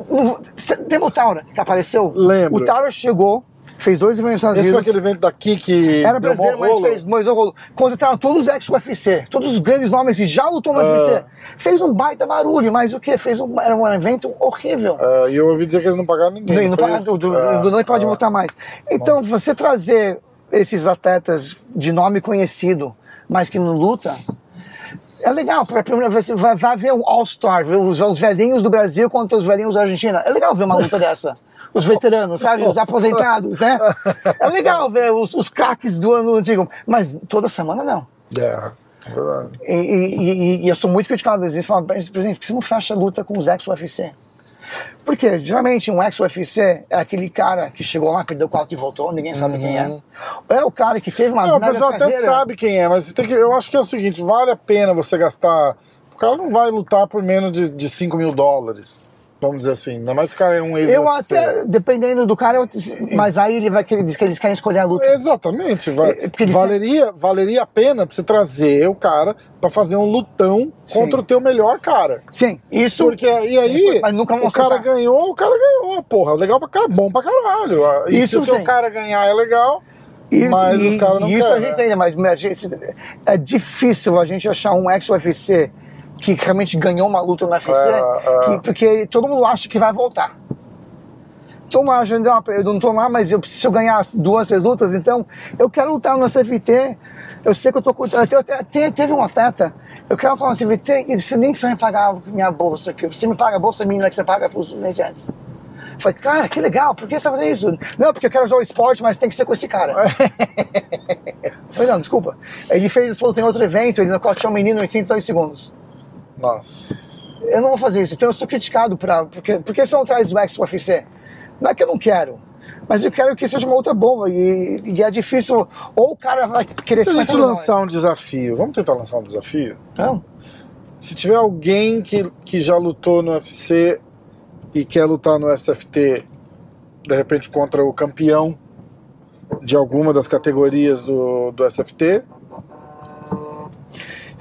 Lembra o Taura que apareceu? Lembro. O Taura chegou Fez dois eventos nos Estados Esse foi Unidos. aquele evento daqui que Era brasileiro, mas rolo? fez mas rolo. Contrataram todos os ex-UFC, todos os grandes nomes que já lutou no Ah. UFC. Fez um baita barulho, mas o que? Fez um, era um evento horrível. É, e eu ouvi dizer que eles não pagaram ninguém. Não, foi paga, isso? o do, É, o do não pode é. botar mais. Então, você trazer esses atletas de nome conhecido, mas que não luta, é legal. Pra primeira vez, você vai, vai ver um All-Star, ver os, os velhinhos do Brasil contra os velhinhos da Argentina. É legal ver uma luta [LAUGHS] dessa. Os veteranos, sabe? Os aposentados, né? [LAUGHS] É legal ver os, os craques do ano antigo. Mas toda semana não. É, é verdade. E, e- e- eu sou muito criticado. Eles falam, presidente, por que você não fecha a luta com os ex-UFC? Porque geralmente um ex-UFC é aquele cara que chegou lá, perdeu quatro e voltou, ninguém sabe quem é. É o cara que teve uma Não, o pessoal até sabe quem é, mas tem que, eu acho que é o seguinte: vale a pena você gastar. O cara não vai lutar por menos de, de 5 mil dólares. Vamos dizer assim. Ainda mais que o cara é um ex Eu até, dependendo do cara, eu- mas aí ele vai querer, diz que eles querem escolher a luta. Exatamente. vai- É, valeria, valeria a pena pra você trazer o cara pra fazer um lutão Sim. contra o teu melhor cara. Sim, isso. Porque e aí, Mas nunca o cara ganhou, o cara ganhou, porra. Legal pra caralho, bom pra caralho. E Isso se o teu sim. cara ganhar é legal, Isso, mas e- os caras não Isso a querem. gente ainda, mas a gente- é difícil a gente achar um ex-UFC que realmente ganhou uma luta no UFC, É, é. que- porque todo mundo acha que vai voltar. Não, eu não tô lá, mas eu preciso ganhar as duas três lutas, então eu quero lutar no CFT. Eu sei que eu tô com. até- até- te- Teve um atleta, eu quero lutar no CFT e você nem precisa me pagar minha bolsa, que você me paga a bolsa mínima que você paga para os iniciantes. Eu Falei, cara, que legal, por que você tá fazendo isso? Não, porque eu quero jogar esporte, mas tem que ser com esse cara. [LAUGHS] Eu Falei, não, desculpa. Ele fez, falou, tem outro evento, ele nocauteou um menino em 32 segundos. Nossa. Eu não vou fazer isso. Então eu sou criticado pra, porque, porque você não traz o ex-UFC. Não é que eu não quero, mas eu quero que seja uma luta boa e, e é difícil. Ou o cara vai querer Se a gente 50 milhões. lançar um desafio, vamos tentar lançar um desafio? Não. Se tiver alguém que, que já lutou no UFC e quer lutar no SFT, de repente contra o campeão de alguma das categorias do, do SFT,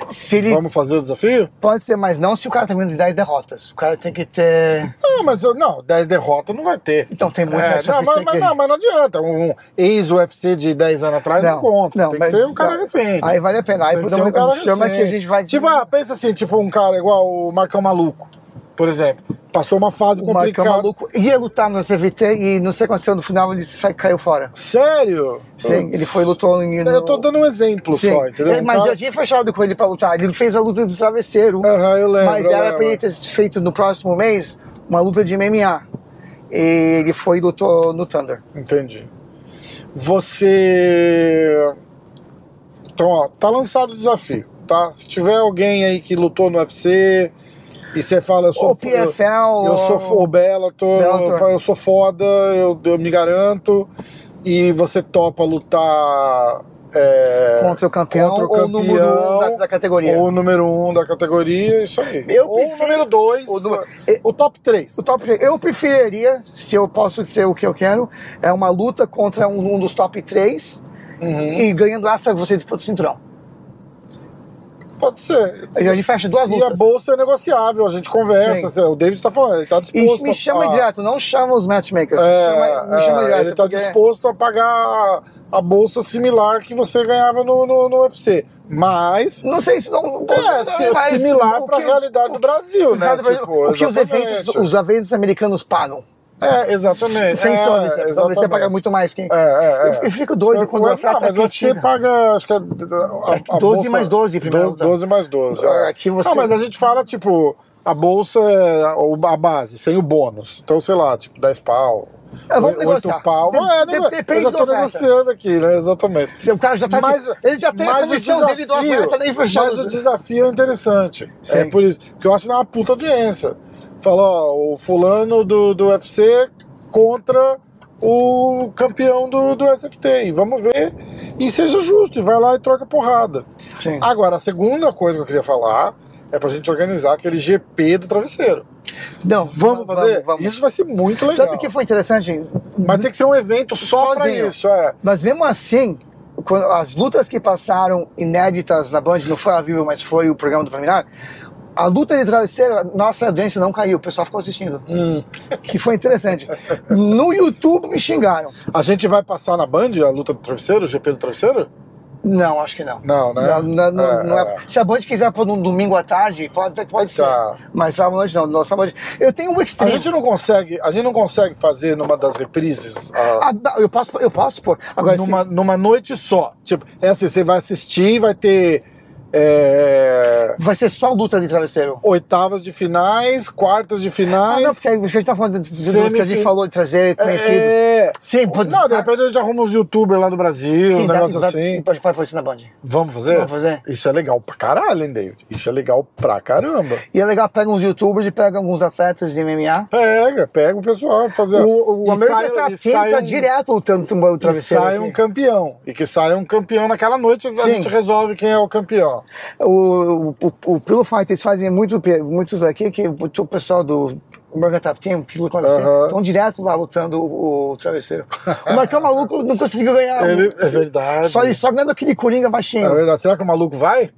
Se ele vamos fazer o desafio? pode ser, mas não se o cara tá vindo de 10 derrotas. O cara tem que ter. Não, mas eu- não, 10 derrotas não vai ter. Então tem muito É, não, mas, mas não, mas não adianta. Um ex-UFC de 10 anos atrás não, conta. não, tem que ser um cara recente. Aí vale a pena. Aí ser um chama que a recente. gente vai. Tipo, ah, pensa assim, tipo um cara igual o Marcão Maluco, por exemplo. Passou uma fase o Marcão complicada. maluco ia lutar no CVT e não sei o que aconteceu no final, ele sai, caiu fora. Sério? Sim, ele foi lutou no. Eu tô dando um exemplo Sim. só, entendeu? É, mas cara- eu tinha fechado com ele pra lutar. Ele fez a luta do travesseiro. Aham, eu lembro. mas eu era lembro. pra ele ter feito no próximo mês uma luta de MMA. E ele foi e lutou no Thunder. Entendi. Você. Então, ó, tá lançado o desafio, tá? Se tiver alguém aí que lutou no UFC e você fala, eu sou. Ou PFL. Eu, eu sou fo- o Bellator, Bellator. eu, sou foda, eu, eu me garanto. E você topa lutar. é, contra o campeão, contra o ou o número um da, da categoria. Ou o número um da categoria, isso aí. Eu ou o prefiro- número dois, o o, número- top três. O top, eu preferiria, se eu posso ter o que eu quero, é uma luta contra um, um dos top 3 Uhum. e ganhando essa você disputa o cinturão. Pode ser. A gente fecha duas E lutas. a bolsa é negociável, a gente conversa. Sim. O David tá falando, ele tá disposto. E me chama a, direto, não chama os matchmakers. É, chama, me chama é, direto. ele tá porque- disposto a pagar a, a bolsa similar que você ganhava no, no, no UFC. Mas. Não sei se não. É, se- mas similar para a realidade do Brasil, o né? Tipo, o que os exatamente. eventos, os eventos americanos pagam. É, exatamente. Sem é, só você. Você exatamente. paga muito mais que. É, é, é. Eu, eu fico doido quando o não, atleta mas o UFC critica. paga, acho que é, a, a 12 bolsa- mais 12 primeiro. 12, 12 mais 12. Ah, é. aqui você- Não, mas a gente fala, tipo, a bolsa é a base, sem o bônus. Então, sei lá, tipo, 10 pau. É, vamos oito negociar. pau. De- é, de- não, depende eu já do tô negociando aqui, né? Exatamente. O cara já tá. Mas- ele já tem a mas comissão dele do atleta nem fechado. Mas o desafio é interessante. Sim. É por isso. Porque eu acho que dá uma puta audiência. Fala, ó, o fulano do, do UFC contra o campeão do, do SFT. E vamos ver. E seja justo. E vai lá e troca porrada. Sim. Agora, a segunda coisa que eu queria falar é pra gente organizar aquele GP do travesseiro. Não, Vamos fazer? vamos. Isso vai ser muito legal. Sabe o que foi interessante? Mas tem que ser um evento só pra Sozinho. isso, é. Mas mesmo assim, quando as lutas que passaram inéditas na Band, não foi a vivo, mas foi o programa do Preliminar, A luta de travesseiro, nossa audiência não caiu, o pessoal ficou assistindo. Hum. Que foi interessante. No YouTube me xingaram. A gente vai passar na Band a luta do travesseiro, o GP do travesseiro? Não, acho que não. Não, né? Não, não, não, É, não é- é. Se a Band quiser pôr num domingo à tarde, pode, pode ser. Tá. Mas sábado à noite não. à noite. Eu tenho um A Extreme. gente não consegue, a gente não consegue fazer numa das reprises a- não, eu posso, eu posso pôr. Agora, numa, se, numa noite só. Tipo, é assim, você vai assistir, vai ter é, vai ser só luta de travesseiro. oitavas de finais, quartas de Ah, finais. não, porque a gente tá falando de, de, do que a gente Semifin- falou de trazer conhecidos. É, Sim, pode não, de repente a gente arruma uns youtubers lá do Brasil, um dá- negócio dá- assim. Pode, pôr isso na Band. Vamos fazer? Vamos fazer. Isso é legal pra caralho, hein, David? Isso é legal pra caramba. E é legal, pega uns youtubers e pega alguns atletas de MMA. Pega, pega o pessoal fazer. O, o E e Team sai tá um- direto lutando com o E travesseiro. sai aqui. um campeão. E que saia um campeão naquela noite, a Sim. gente resolve quem é o campeão. O, o, o Pillow Fighters fazem muito, muitos aqui que o, pessoal do American Top Team, que lutam Aham. estão direto lá lutando o, o travesseiro. O Marcão Maluco não conseguiu ganhar. Ele- é verdade. Só, ele só ganhando aquele Coringa baixinho. É verdade. Será que o maluco vai?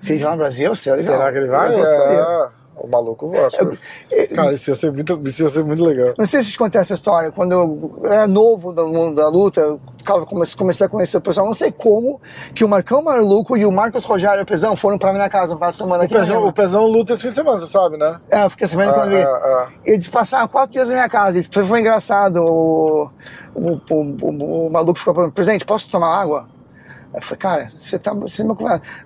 Se ele vai no Brasil, será. Será que ele vai? É, o maluco vai. acho que- Cara, isso ia, ser muito, isso ia ser muito legal. Não sei se te contei essa história. Quando eu era novo no mundo da luta, eu comecei, a conhecer o pessoal. Não sei como que o Marcão Maluco e o Marcos Rogério Pezão foram pra minha casa para semana O aqui. Pezão, Miami. o Pezão luta esse fim de semana, você sabe, né? É, eu fiquei sabendo quando eu vi. Ah, ah, Eles passaram quatro dias na minha casa. Foi, foi engraçado. O, o, o, o- maluco ficou falando, presidente, posso tomar água? Eu falei, cara, você tá. Você não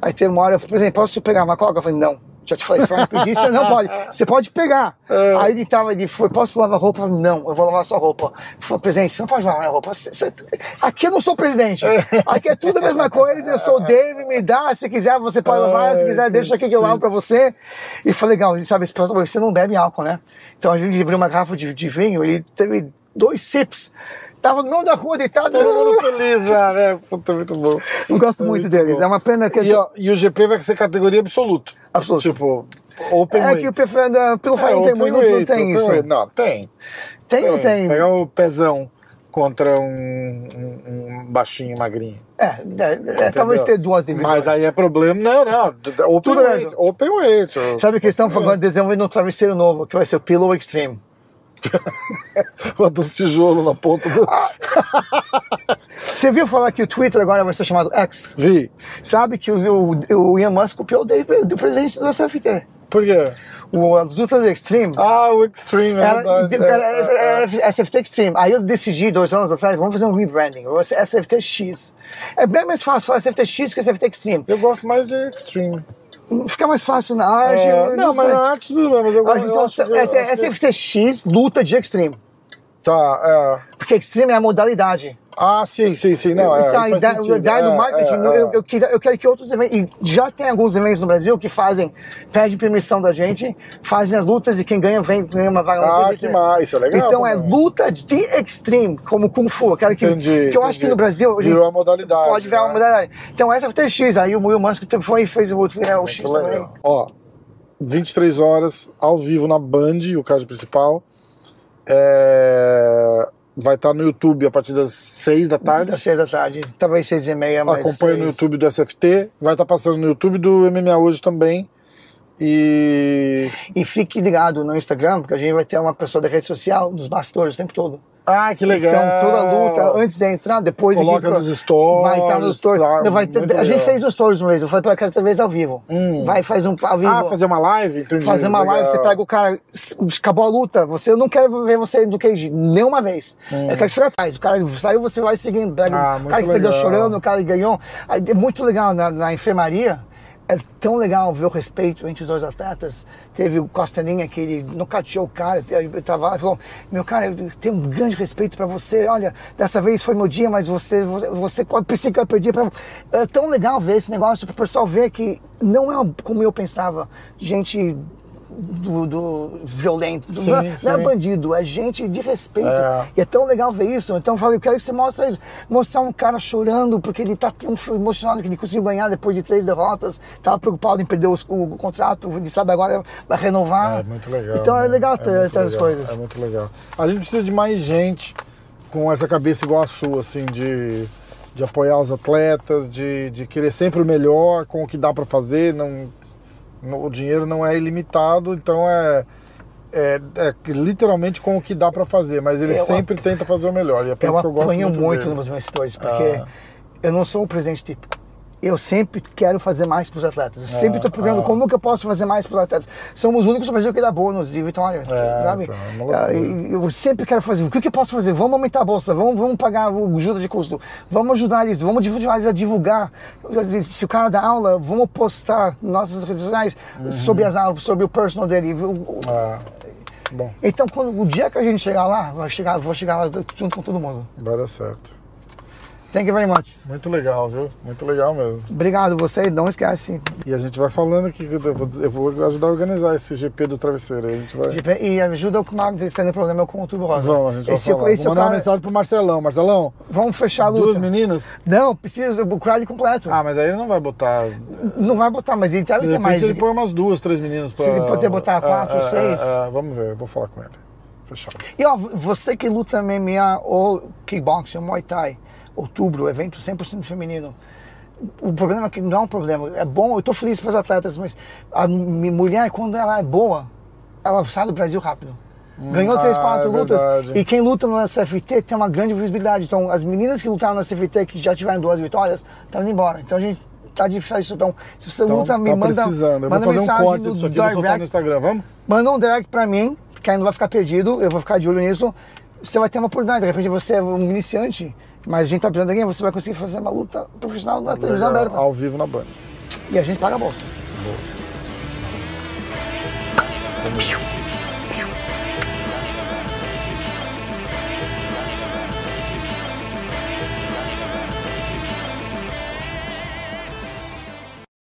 Aí teve uma hora, eu falei, presidente, posso pegar uma coca? Eu falei, não. Já te falei, você vai me pedir, você não pode. Você pode pegar. É. Aí ele tava, ele foi, posso lavar roupa? Não, eu vou lavar sua roupa. Falou, presidente, você não pode lavar minha roupa. Você- você- Aqui eu não sou presidente. Aqui é tudo a mesma coisa. Eu sou o David, me dá. Se quiser, você pode lavar. Se quiser, deixa aqui que eu lavo pra você. E foi legal. Ele sabe, você não bebe álcool, né? Então a gente abriu uma garrafa de, de vinho, ele teve dois sips. Tava no da rua deitado. Todo mundo [LAUGHS] feliz já, né? Puta, muito bom. Não gosto É muito muito deles. bom. É uma pena que. E, ó, e o GP vai ser categoria absoluto. Absoluto. Tipo, open é weight. que o perfil da- pelo É, tem muito, não tem isso. weight. Não, tem. Tem ou tem? Pegar o pezão contra um, um- um baixinho, magrinho. É, é, é, talvez ter duas divisões. Mas aí é problema. Não, não. Open Tudo weight. bem. Open weight. Sabe o que eles estão falando? Desenvolvendo um travesseiro novo, que vai ser o Pillow Extreme. [LAUGHS] Bota os tijolos na ponta do. [LAUGHS] Você viu falar que o Twitter agora vai ser chamado X? Vi. Sabe que o, o, o Ian Musk copiou o Dave do presidente do SFT. Por quê? O, as lutas Extreme. Ah, o Extreme, é Era, verdade. era- é, é, é. era SFT Extreme. Aí eu decidi, dois anos atrás, vamos fazer um rebranding. SFT X. É bem mais fácil falar SFT X que SFT Extreme. Eu gosto mais de Extreme. Fica mais fácil na arte. É, eu não, mas na arte tudo bem, mas eu gosto. Então, acho essa- eu acho que- SFT X luta de Extreme. Tá, é. Porque Extreme é a modalidade. Ah, sim, sim, sim. Não, é. então, a ideia, sentido. a ideia do É, marketing, é, eu, é. eu, queria- eu quero que outros eventos, e já tem alguns eventos no Brasil que fazem, pedem permissão da gente, fazem as lutas e quem ganha vem ganha uma vaga Ah, que mais, isso é legal. Então é luta de extreme, como Kung Fu. Eu quero que, Entendi. que eu entendi. acho que no Brasil Virou a modalidade. pode virar uma né? modalidade. Então essa é o FTX, aí o Will Musk foi e fez o, é, o X também. Ó, 23 horas ao vivo na Band, o card principal. É, Vai estar no YouTube a partir das 6 da tarde. Das seis da tarde, talvez seis e meia, mas Acompanha no seis. YouTube do SFT. Vai estar passando no YouTube do MMA hoje também. E. E fique ligado no Instagram, porque a gente vai ter uma pessoa da rede social, dos bastidores o tempo todo. Ah, que legal! Então, toda a luta, antes de entrar, depois... Coloca aqui, nos stories. Vai estar nos stories. claro, Não, vai ter- a gente legal. fez os stories uma vez, eu falei pra cada vez ao vivo. Hum. Vai, faz um ao vivo. Ah, fazer uma live? Entendi. fazer uma live, legal. você pega o cara, acabou a luta, você eu não quero ver você do cage nenhuma vez. Eu quero que você atrás. O cara saiu, você vai seguindo. Pega Ah, o cara que perdeu legal. chorando, o cara que ganhou. É muito legal na, na enfermaria. É tão legal ver o respeito entre os dois atletas. Teve o Costaninha que ele nocauteou o cara. Ele tava lá falou: Meu cara, eu tenho um grande respeito pra você. Olha, dessa vez foi meu dia, mas você, você, quando pensei que eu perdi. Pra... É tão legal ver esse negócio para o pessoal ver que não é como eu pensava. Gente do, do violento, do- Sim, não, é- não é sim. bandido, é gente de respeito. É. E é tão legal ver isso. Então eu falei, eu quero que você mostre isso. Mostrar um cara chorando porque ele tá tão emocionado que ele conseguiu ganhar depois de três derrotas. Tava preocupado em perder os- o, contrato, ele sabe agora vai renovar. É muito legal. Então é né? legal É ter, muito ter essas legal, coisas. É muito legal. A gente precisa de mais gente com essa cabeça igual a sua, assim, de, de apoiar os atletas, de, de querer sempre o melhor com o que dá pra fazer, não O dinheiro não é ilimitado, então é, é, é literalmente com o que dá pra fazer, mas ele Eu sempre tenta fazer o melhor. E é por Eu isso que eu gosto muito, muito dele. nos meus porque Ah. eu não sou o presidente típico. Eu sempre quero fazer mais para os atletas. Eu sempre Ah, estou procurando ah. como que eu posso fazer mais para os atletas. Somos os únicos no Brasil que dá bônus de vitória, É, sabe? então, é. Ah, eu sempre quero fazer. O que, que eu posso fazer? Vamos aumentar a bolsa, vamos, vamos pagar o ajuda de custo, vamos ajudar eles, vamos ajudar eles a divulgar. Se o cara dá aula, vamos postar nossas redes sociais sobre as aulas, sobre o personal dele. Ah, bom, Então, quando, o dia que a gente chegar lá, vai chegar, vou chegar lá junto com todo mundo. vai dar certo. Thank you very much. Muito legal, viu? Muito legal mesmo. Obrigado você, não esquece. E a gente vai falando aqui, que eu vou, eu vou ajudar a organizar esse GP do travesseiro. A gente vai. E ajuda o que tendo problema com o tubo rosa. Vamos, a gente vai esse, falar. esse Vou o mandar uma cara- mensagem pro Marcelão. Marcelão, Vamos fechar a duas luta. meninas? Não, precisa do crowd completo. Ah, mas aí ele não vai botar. Não vai botar, mas ele deve De ter mais. ele põe umas duas, três meninas pra. Se ele puder botar quatro, É, é, seis. é, vamos ver, eu vou falar com ele. Fechado. E ó, você que luta MMA ou kickboxing, Muay Thai, outubro, evento 100% feminino. O problema é que não é um problema. É bom, eu tô feliz para os atletas, mas a mulher, quando ela é boa, ela sai do Brasil rápido. Ganhou três, ah, quatro é lutas. verdade. E quem luta no SFT tem uma grande visibilidade. Então, as meninas que lutaram no SFT, que já tiveram duas vitórias, estão indo embora. Então, a gente tá difícil. Então, se você Então, luta, me tá manda, precisando. Eu vou manda fazer um corte no disso aqui, vou soltar no direct. Instagram, vamos? Manda um direct pra mim, que aí não vai ficar perdido, eu vou ficar de olho nisso. Você vai ter uma oportunidade, de repente você é um iniciante, mas a gente tá precisando de alguém, você vai conseguir fazer uma luta profissional na televisão aberta. Ao vivo na Band. E a gente paga a bolsa.